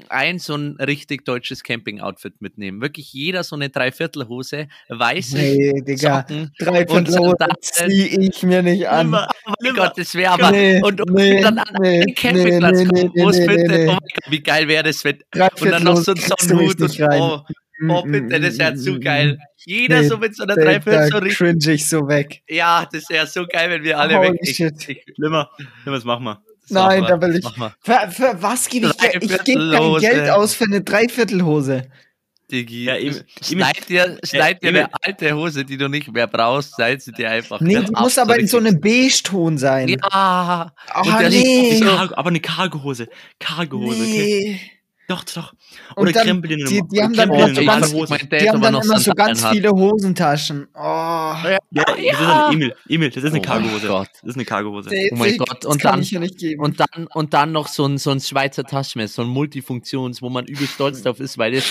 ein so ein richtig deutsches Camping-Outfit mitnehmen. Wirklich jeder so eine Dreiviertelhose, weiße Nee, Digga. Socken. Drei Und Viertel Sandalen. zieh ich mir nicht an. Limmer, Oh mein. Gott, das wäre aber. Nee, und, und nee, dann an nee, einen Campingplatz nee, kommen, wo es nee, nee, findet. nee. Oh mein Gott, wie geil wäre das, wenn. Und dann noch so ein Sonnenhut und oh, oh bitte, das wäre zu geil. Jeder Nee, so mit so einer Dreiviertel so richtig. cringe ich so weg. Ja, das wäre so geil, wenn wir alle Holy weg. Ich, shit. ich, Limmer, Limmer, das machen wir. Nein, da will ich-. Für, für was gebe ich Geld? Ich gebe kein. Geld aus für eine Dreiviertelhose. Digi, Ja, eben- schneid dir, schneid dir eine alte Hose, die du nicht mehr brauchst, schneid sie dir einfach. Nee, die ab, muss aber in so einem Beige-Ton sein. Ja, Ah, der nee. Cargo, aber eine Cargohose. Cargohose, okay. Doch, doch. Und Oder dann- krempel eine die- die haben dann eine so ganz- Hose. mein Dad Die haben dann noch immer so ganz hat. viele Hosentaschen. Oh. Ja, Ja, das ist ja. eine Emil, Emil, das ist eine Oh mein Cargohose. Gott. Das ist eine Cargohose. Oh mein Gott, und kann dann- ich ja nicht geben. Und dann, und dann noch so ein, so ein Schweizer Taschenmesser, so ein Multifunktions, wo man übel stolz drauf ist, weil es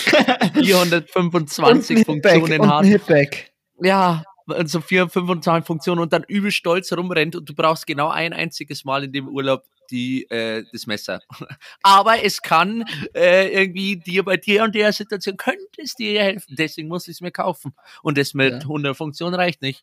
425 und ein Hipback, Funktionen und hat. ein Hipback. Ja, und so 425 Funktionen und dann übel stolz rumrennt und du brauchst genau ein einziges Mal in dem Urlaub die, äh, das Messer. Aber es kann äh, irgendwie dir bei dir und der Situation könnte es dir helfen. Deswegen muss ich es mir kaufen. Und das mit Ja. 100 Funktionen reicht nicht.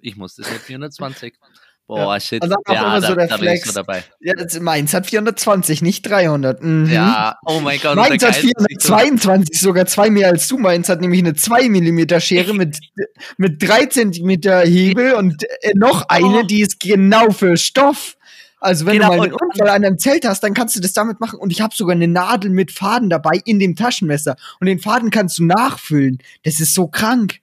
Ich muss das mit 420. Boah, Ja. shit. Und dann auch ja, immer so da, der da so dabei. Ja, meins hat 420, nicht 300. Mhm. Ja, oh mein Gott. Meins hat Geilste ist so- 422, sogar zwei mehr als du. Meins hat nämlich eine 2 mm Schere mit, mit 3 cm Hebel und äh, noch eine, Oh. die ist genau für Stoff. Also wenn Genau, du mal einen Unfall an einem Zelt hast, dann kannst du das damit machen. Und ich habe sogar eine Nadel mit Faden dabei in dem Taschenmesser. Und den Faden kannst du nachfüllen. Das ist so krank.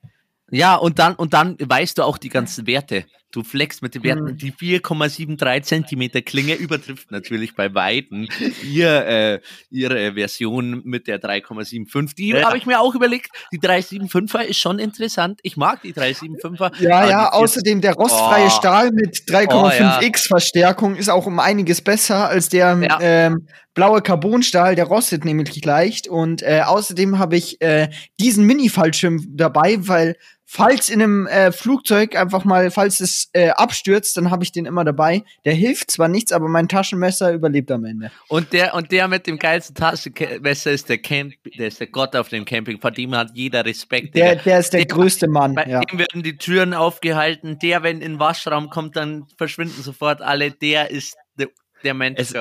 Ja, und dann, und dann weißt du auch die ganzen Werte. Du flexst mit den Werten. Hm. Die 4,73 Zentimeter Klinge übertrifft natürlich bei Weitem ihr, äh, ihre Version mit der 3,75. Die Ja. habe ich mir auch überlegt. Die 375er ist schon interessant. Ich mag die 375er. Ja, ja, außerdem der rostfreie Oh. Stahl mit Oh, ja. 3,5x Verstärkung ist auch um einiges besser als der Ja. ähm, blaue Carbonstahl, der rostet nämlich leicht. Und äh, außerdem habe ich äh, diesen Mini-Fallschirm dabei, weil falls in einem äh, Flugzeug einfach mal, falls es äh, abstürzt, dann habe ich den immer dabei. Der hilft zwar nichts, aber mein Taschenmesser überlebt am Ende. Und der, und der mit dem geilsten Taschenmesser ist der Camp, der ist der Gott auf dem Camping. Vor dem hat jeder Respekt. Der, der ist der, größte Mann. Bei Ja. dem werden die Türen aufgehalten. Der, wenn in den Waschraum kommt, dann verschwinden sofort alle. Der ist der, der Mensch. Es-.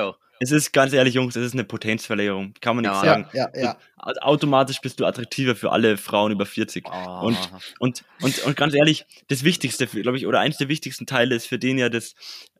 Es ist ganz ehrlich, Jungs, es ist eine Potenzverlängerung. Kann man nichts Ja. sagen. Ja, ja. Also automatisch bist du attraktiver für alle Frauen über 40. Oh. Und, und, und, und ganz ehrlich, das Wichtigste, glaube ich, oder eines der wichtigsten Teile ist für den ja das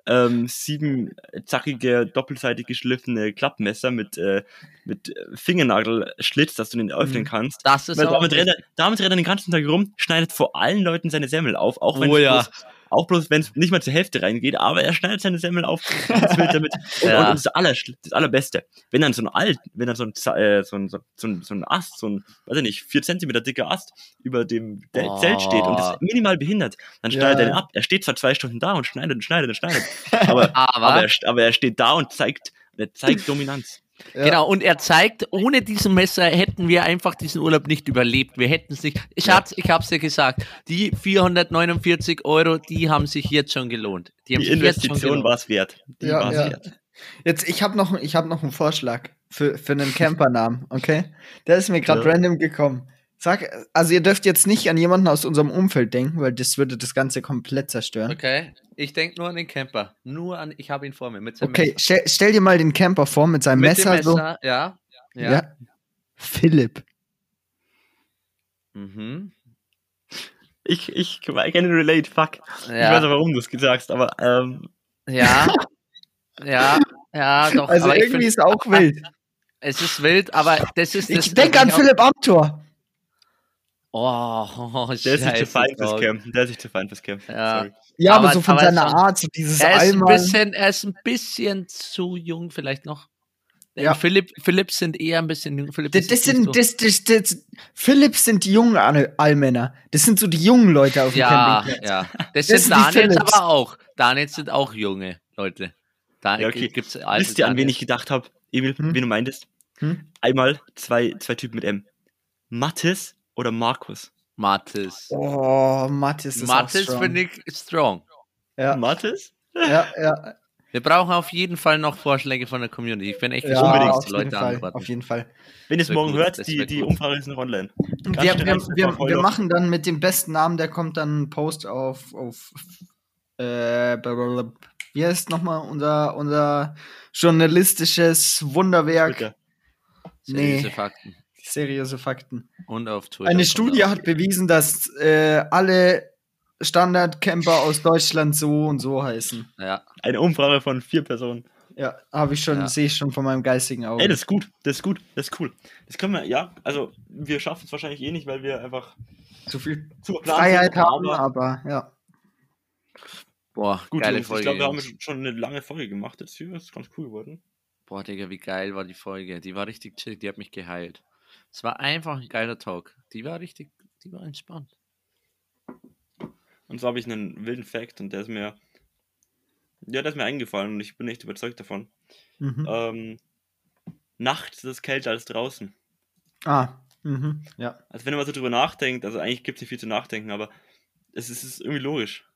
ähm, siebenzackige, doppelseitig geschliffene Klappmesser mit, äh, mit Fingernagelschlitz, dass du den öffnen Mhm. kannst. das ist Weil auch damit, rennt er, damit rennt er den ganzen Tag rum, schneidet vor allen Leuten seine Semmel auf, auch wenn Oh es ja. bloß, auch bloß, wenn es nicht mal zur Hälfte reingeht, aber er schneidet seine Semmel auf damit. Und, Ja. und das, Allerschl- das Allerbeste, wenn dann so ein alt, wenn dann so ein, äh, so ein, so ein, so ein Ast, so ein, weiß ich nicht, vier Zentimeter dicker Ast über dem De- Oh. Zelt steht und das minimal behindert, dann Ja. schneidet er den ab. Er steht zwar zwei Stunden da und schneidet und schneidet und schneidet, aber, Aber, aber, er, aber er steht da und zeigt, er zeigt Dominanz. Ja. Genau, und er zeigt, ohne diesen Messer hätten wir einfach diesen Urlaub nicht überlebt. Wir hätten es nicht. Schatz, ich hab's dir gesagt, die 449 Euro, die haben sich jetzt schon gelohnt. Die, haben Die Investition war es wert. Die Ja, war's ja. wert. Jetzt, ich habe noch, ich hab noch einen Vorschlag für, für einen Campernamen, okay? Der ist mir gerade Ja. random gekommen. Sag, also ihr dürft jetzt nicht an jemanden aus unserem Umfeld denken, weil das würde das Ganze komplett zerstören. Okay, ich denke nur an den Camper. Nur an, ich habe ihn vor mir mit seinem Okay, Messer. stell, stell dir mal den Camper vor mit seinem Mit Messer, dem Messer, ja. so. Ja. Ja. Philipp. Mhm. Ich, ich, I can relate, fuck. Ich weiß Ja. auch, warum du es sagst, aber ähm, ja. Ja. Ja, doch. Also aber ich irgendwie find, ist auch wild. es ist wild, aber das ist das. Ich denke an Philipp Amthor. Oh, der ist nicht zu fein fürs Dog. Camp. Der ist nicht zu fein fürs Camp. Ja. Sorry. Ja, aber, Aber- so von aber seiner schon- Art, so dieses Er ist, ein bisschen, er ist ein bisschen zu jung, vielleicht noch. Ja. Ja. Philipp, Philipps sind eher ein bisschen jung. Philipp Das, das sind, so- das, das, das, Philipps sind die jungen All- Allmänner. Das sind so die jungen Leute auf dem ja, Campingplatz. ja. Das, Das sind Daniels Philipps. aber auch. Daniels sind auch junge Leute. Da Ja, okay. gibt's alte Wisst ihr, an wen ich gedacht habe? Emil, Hm? wen du meintest? Hm? Einmal zwei, zwei Typen mit M. Mathis oder Markus? Mathis. Oh, Mathis ist Mathis auch strong. finde ich strong. Ja, Mathis? ja, ja. Wir brauchen auf jeden Fall noch Vorschläge von der Community. Ich bin echt ja gespannt, unbedingt. auf die Leute Fall, antworten. Auf jeden Fall. Wenn ihr es morgen gut, hört, die, die. Umfrage ist noch online. Schnell wir, wir, wir machen dann mit dem besten Namen, der kommt dann ein Post auf, auf äh, wie heißt nochmal unser, unser journalistisches Wunderwerk? Seriöse Nee. Fakten. Seriöse Fakten. Und auf Twitter. Eine Studie hat bewiesen, dass äh, alle Standardcamper aus Deutschland so und so heißen. Ja. Eine Umfrage von vier Personen. Ja, habe ich schon, Ja. sehe ich schon von meinem geistigen Auge. Ey, das ist gut, das ist gut, das ist cool. Das können wir, ja, also wir schaffen es wahrscheinlich eh nicht, weil wir einfach zu viel zu Freiheit sind, haben, aber aber ja. Boah, gut, geile Jungs, Folge. ich glaube, wir haben schon eine lange Folge gemacht jetzt hier, ist ganz cool geworden. Boah, Digga, wie geil war die Folge. Die war richtig chill, die hat mich geheilt. Es war einfach ein geiler Talk. Die war richtig, die war entspannt. Und so habe ich einen wilden Fact und der ist mir, ja, der ist mir eingefallen und ich bin echt überzeugt davon. Mhm. Ähm, nachts ist es kälter als draußen. Ah, mhm. ja. Also wenn man so drüber nachdenkt, also eigentlich gibt es nicht viel zu nachdenken, aber es ist, es ist irgendwie logisch.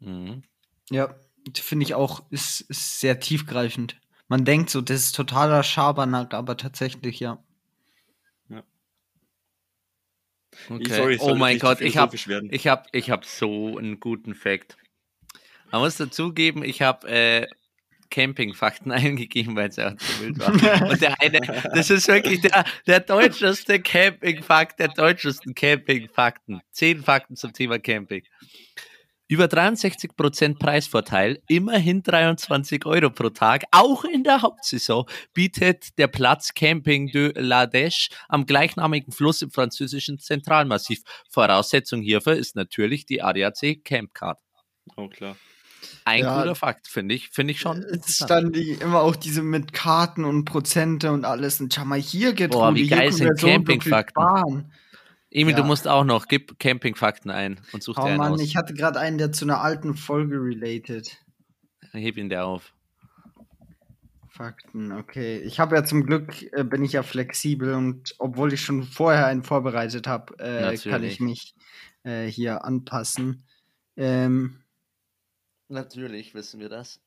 Mhm. Ja, finde ich auch, ist, ist sehr tiefgreifend. Man denkt so, das ist totaler Schabernack, aber tatsächlich, ja. Okay. Sorry, es oh mein Gott, ich habe ich hab, ich hab so einen guten Fact. Man muss dazugeben, ich habe äh, Campingfakten eingegeben, weil es ja zu wild war. Und der eine, das ist wirklich der, der deutscheste Campingfakt der deutschesten Campingfakten. Zehn Fakten zum Thema Camping. Über 63% Preisvorteil, immerhin 23 Euro pro Tag, auch in der Hauptsaison, bietet der Platz Camping de la Dèche am gleichnamigen Fluss im französischen Zentralmassiv. Voraussetzung hierfür ist natürlich die ADAC Campcard. Oh klar. Ein Ja. guter Fakt, finde ich, finde ich schon. Es interessant. stand die, immer auch diese mit Karten und Prozente und alles. Und schau mal hier, geht Boah, wie geil sind Campingfakten. Emil, du Ja. musst auch noch, gib Campingfakten ein und such Oh dir einen Mann, aus. ich hatte gerade einen, der zu einer alten Folge related. Heb ihn dir auf. Fakten, okay. Ich habe ja zum Glück, äh, bin ich ja flexibel und obwohl ich schon vorher einen vorbereitet habe, äh, kann ich mich äh, hier anpassen. Ähm, Natürlich wissen wir das.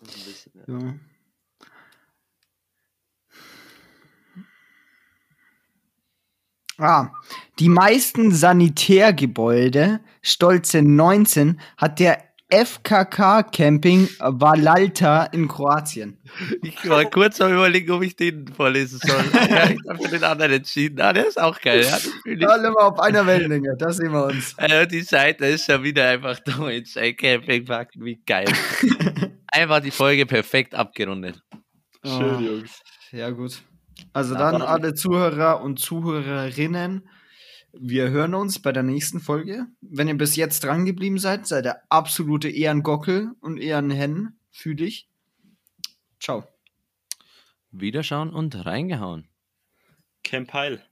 Das bisschen, ja. so. Ah, die meisten Sanitärgebäude, stolze 19, hat der FKK Camping Valalta in Kroatien. Ich war kurz am überlegen, ob ich den vorlesen soll. ja, ich habe für den anderen entschieden. Ah, der ist auch geil. Ja. Alle mal auf einer Wellenlänge, da sehen wir uns. Äh, die Seite ist schon wieder einfach deutsch. Ey, Campingparken, wie geil. Einfach die Folge perfekt abgerundet. Schön, Oh. Jungs. Ja, gut. Also dann- alle Zuhörer und Zuhörerinnen, wir hören uns bei der nächsten Folge. Wenn ihr bis jetzt dran geblieben seid, seid ihr absolute Ehrengockel und Ehrenhennen für dich. Ciao. Wiederschauen und reingehauen. Camp Heil.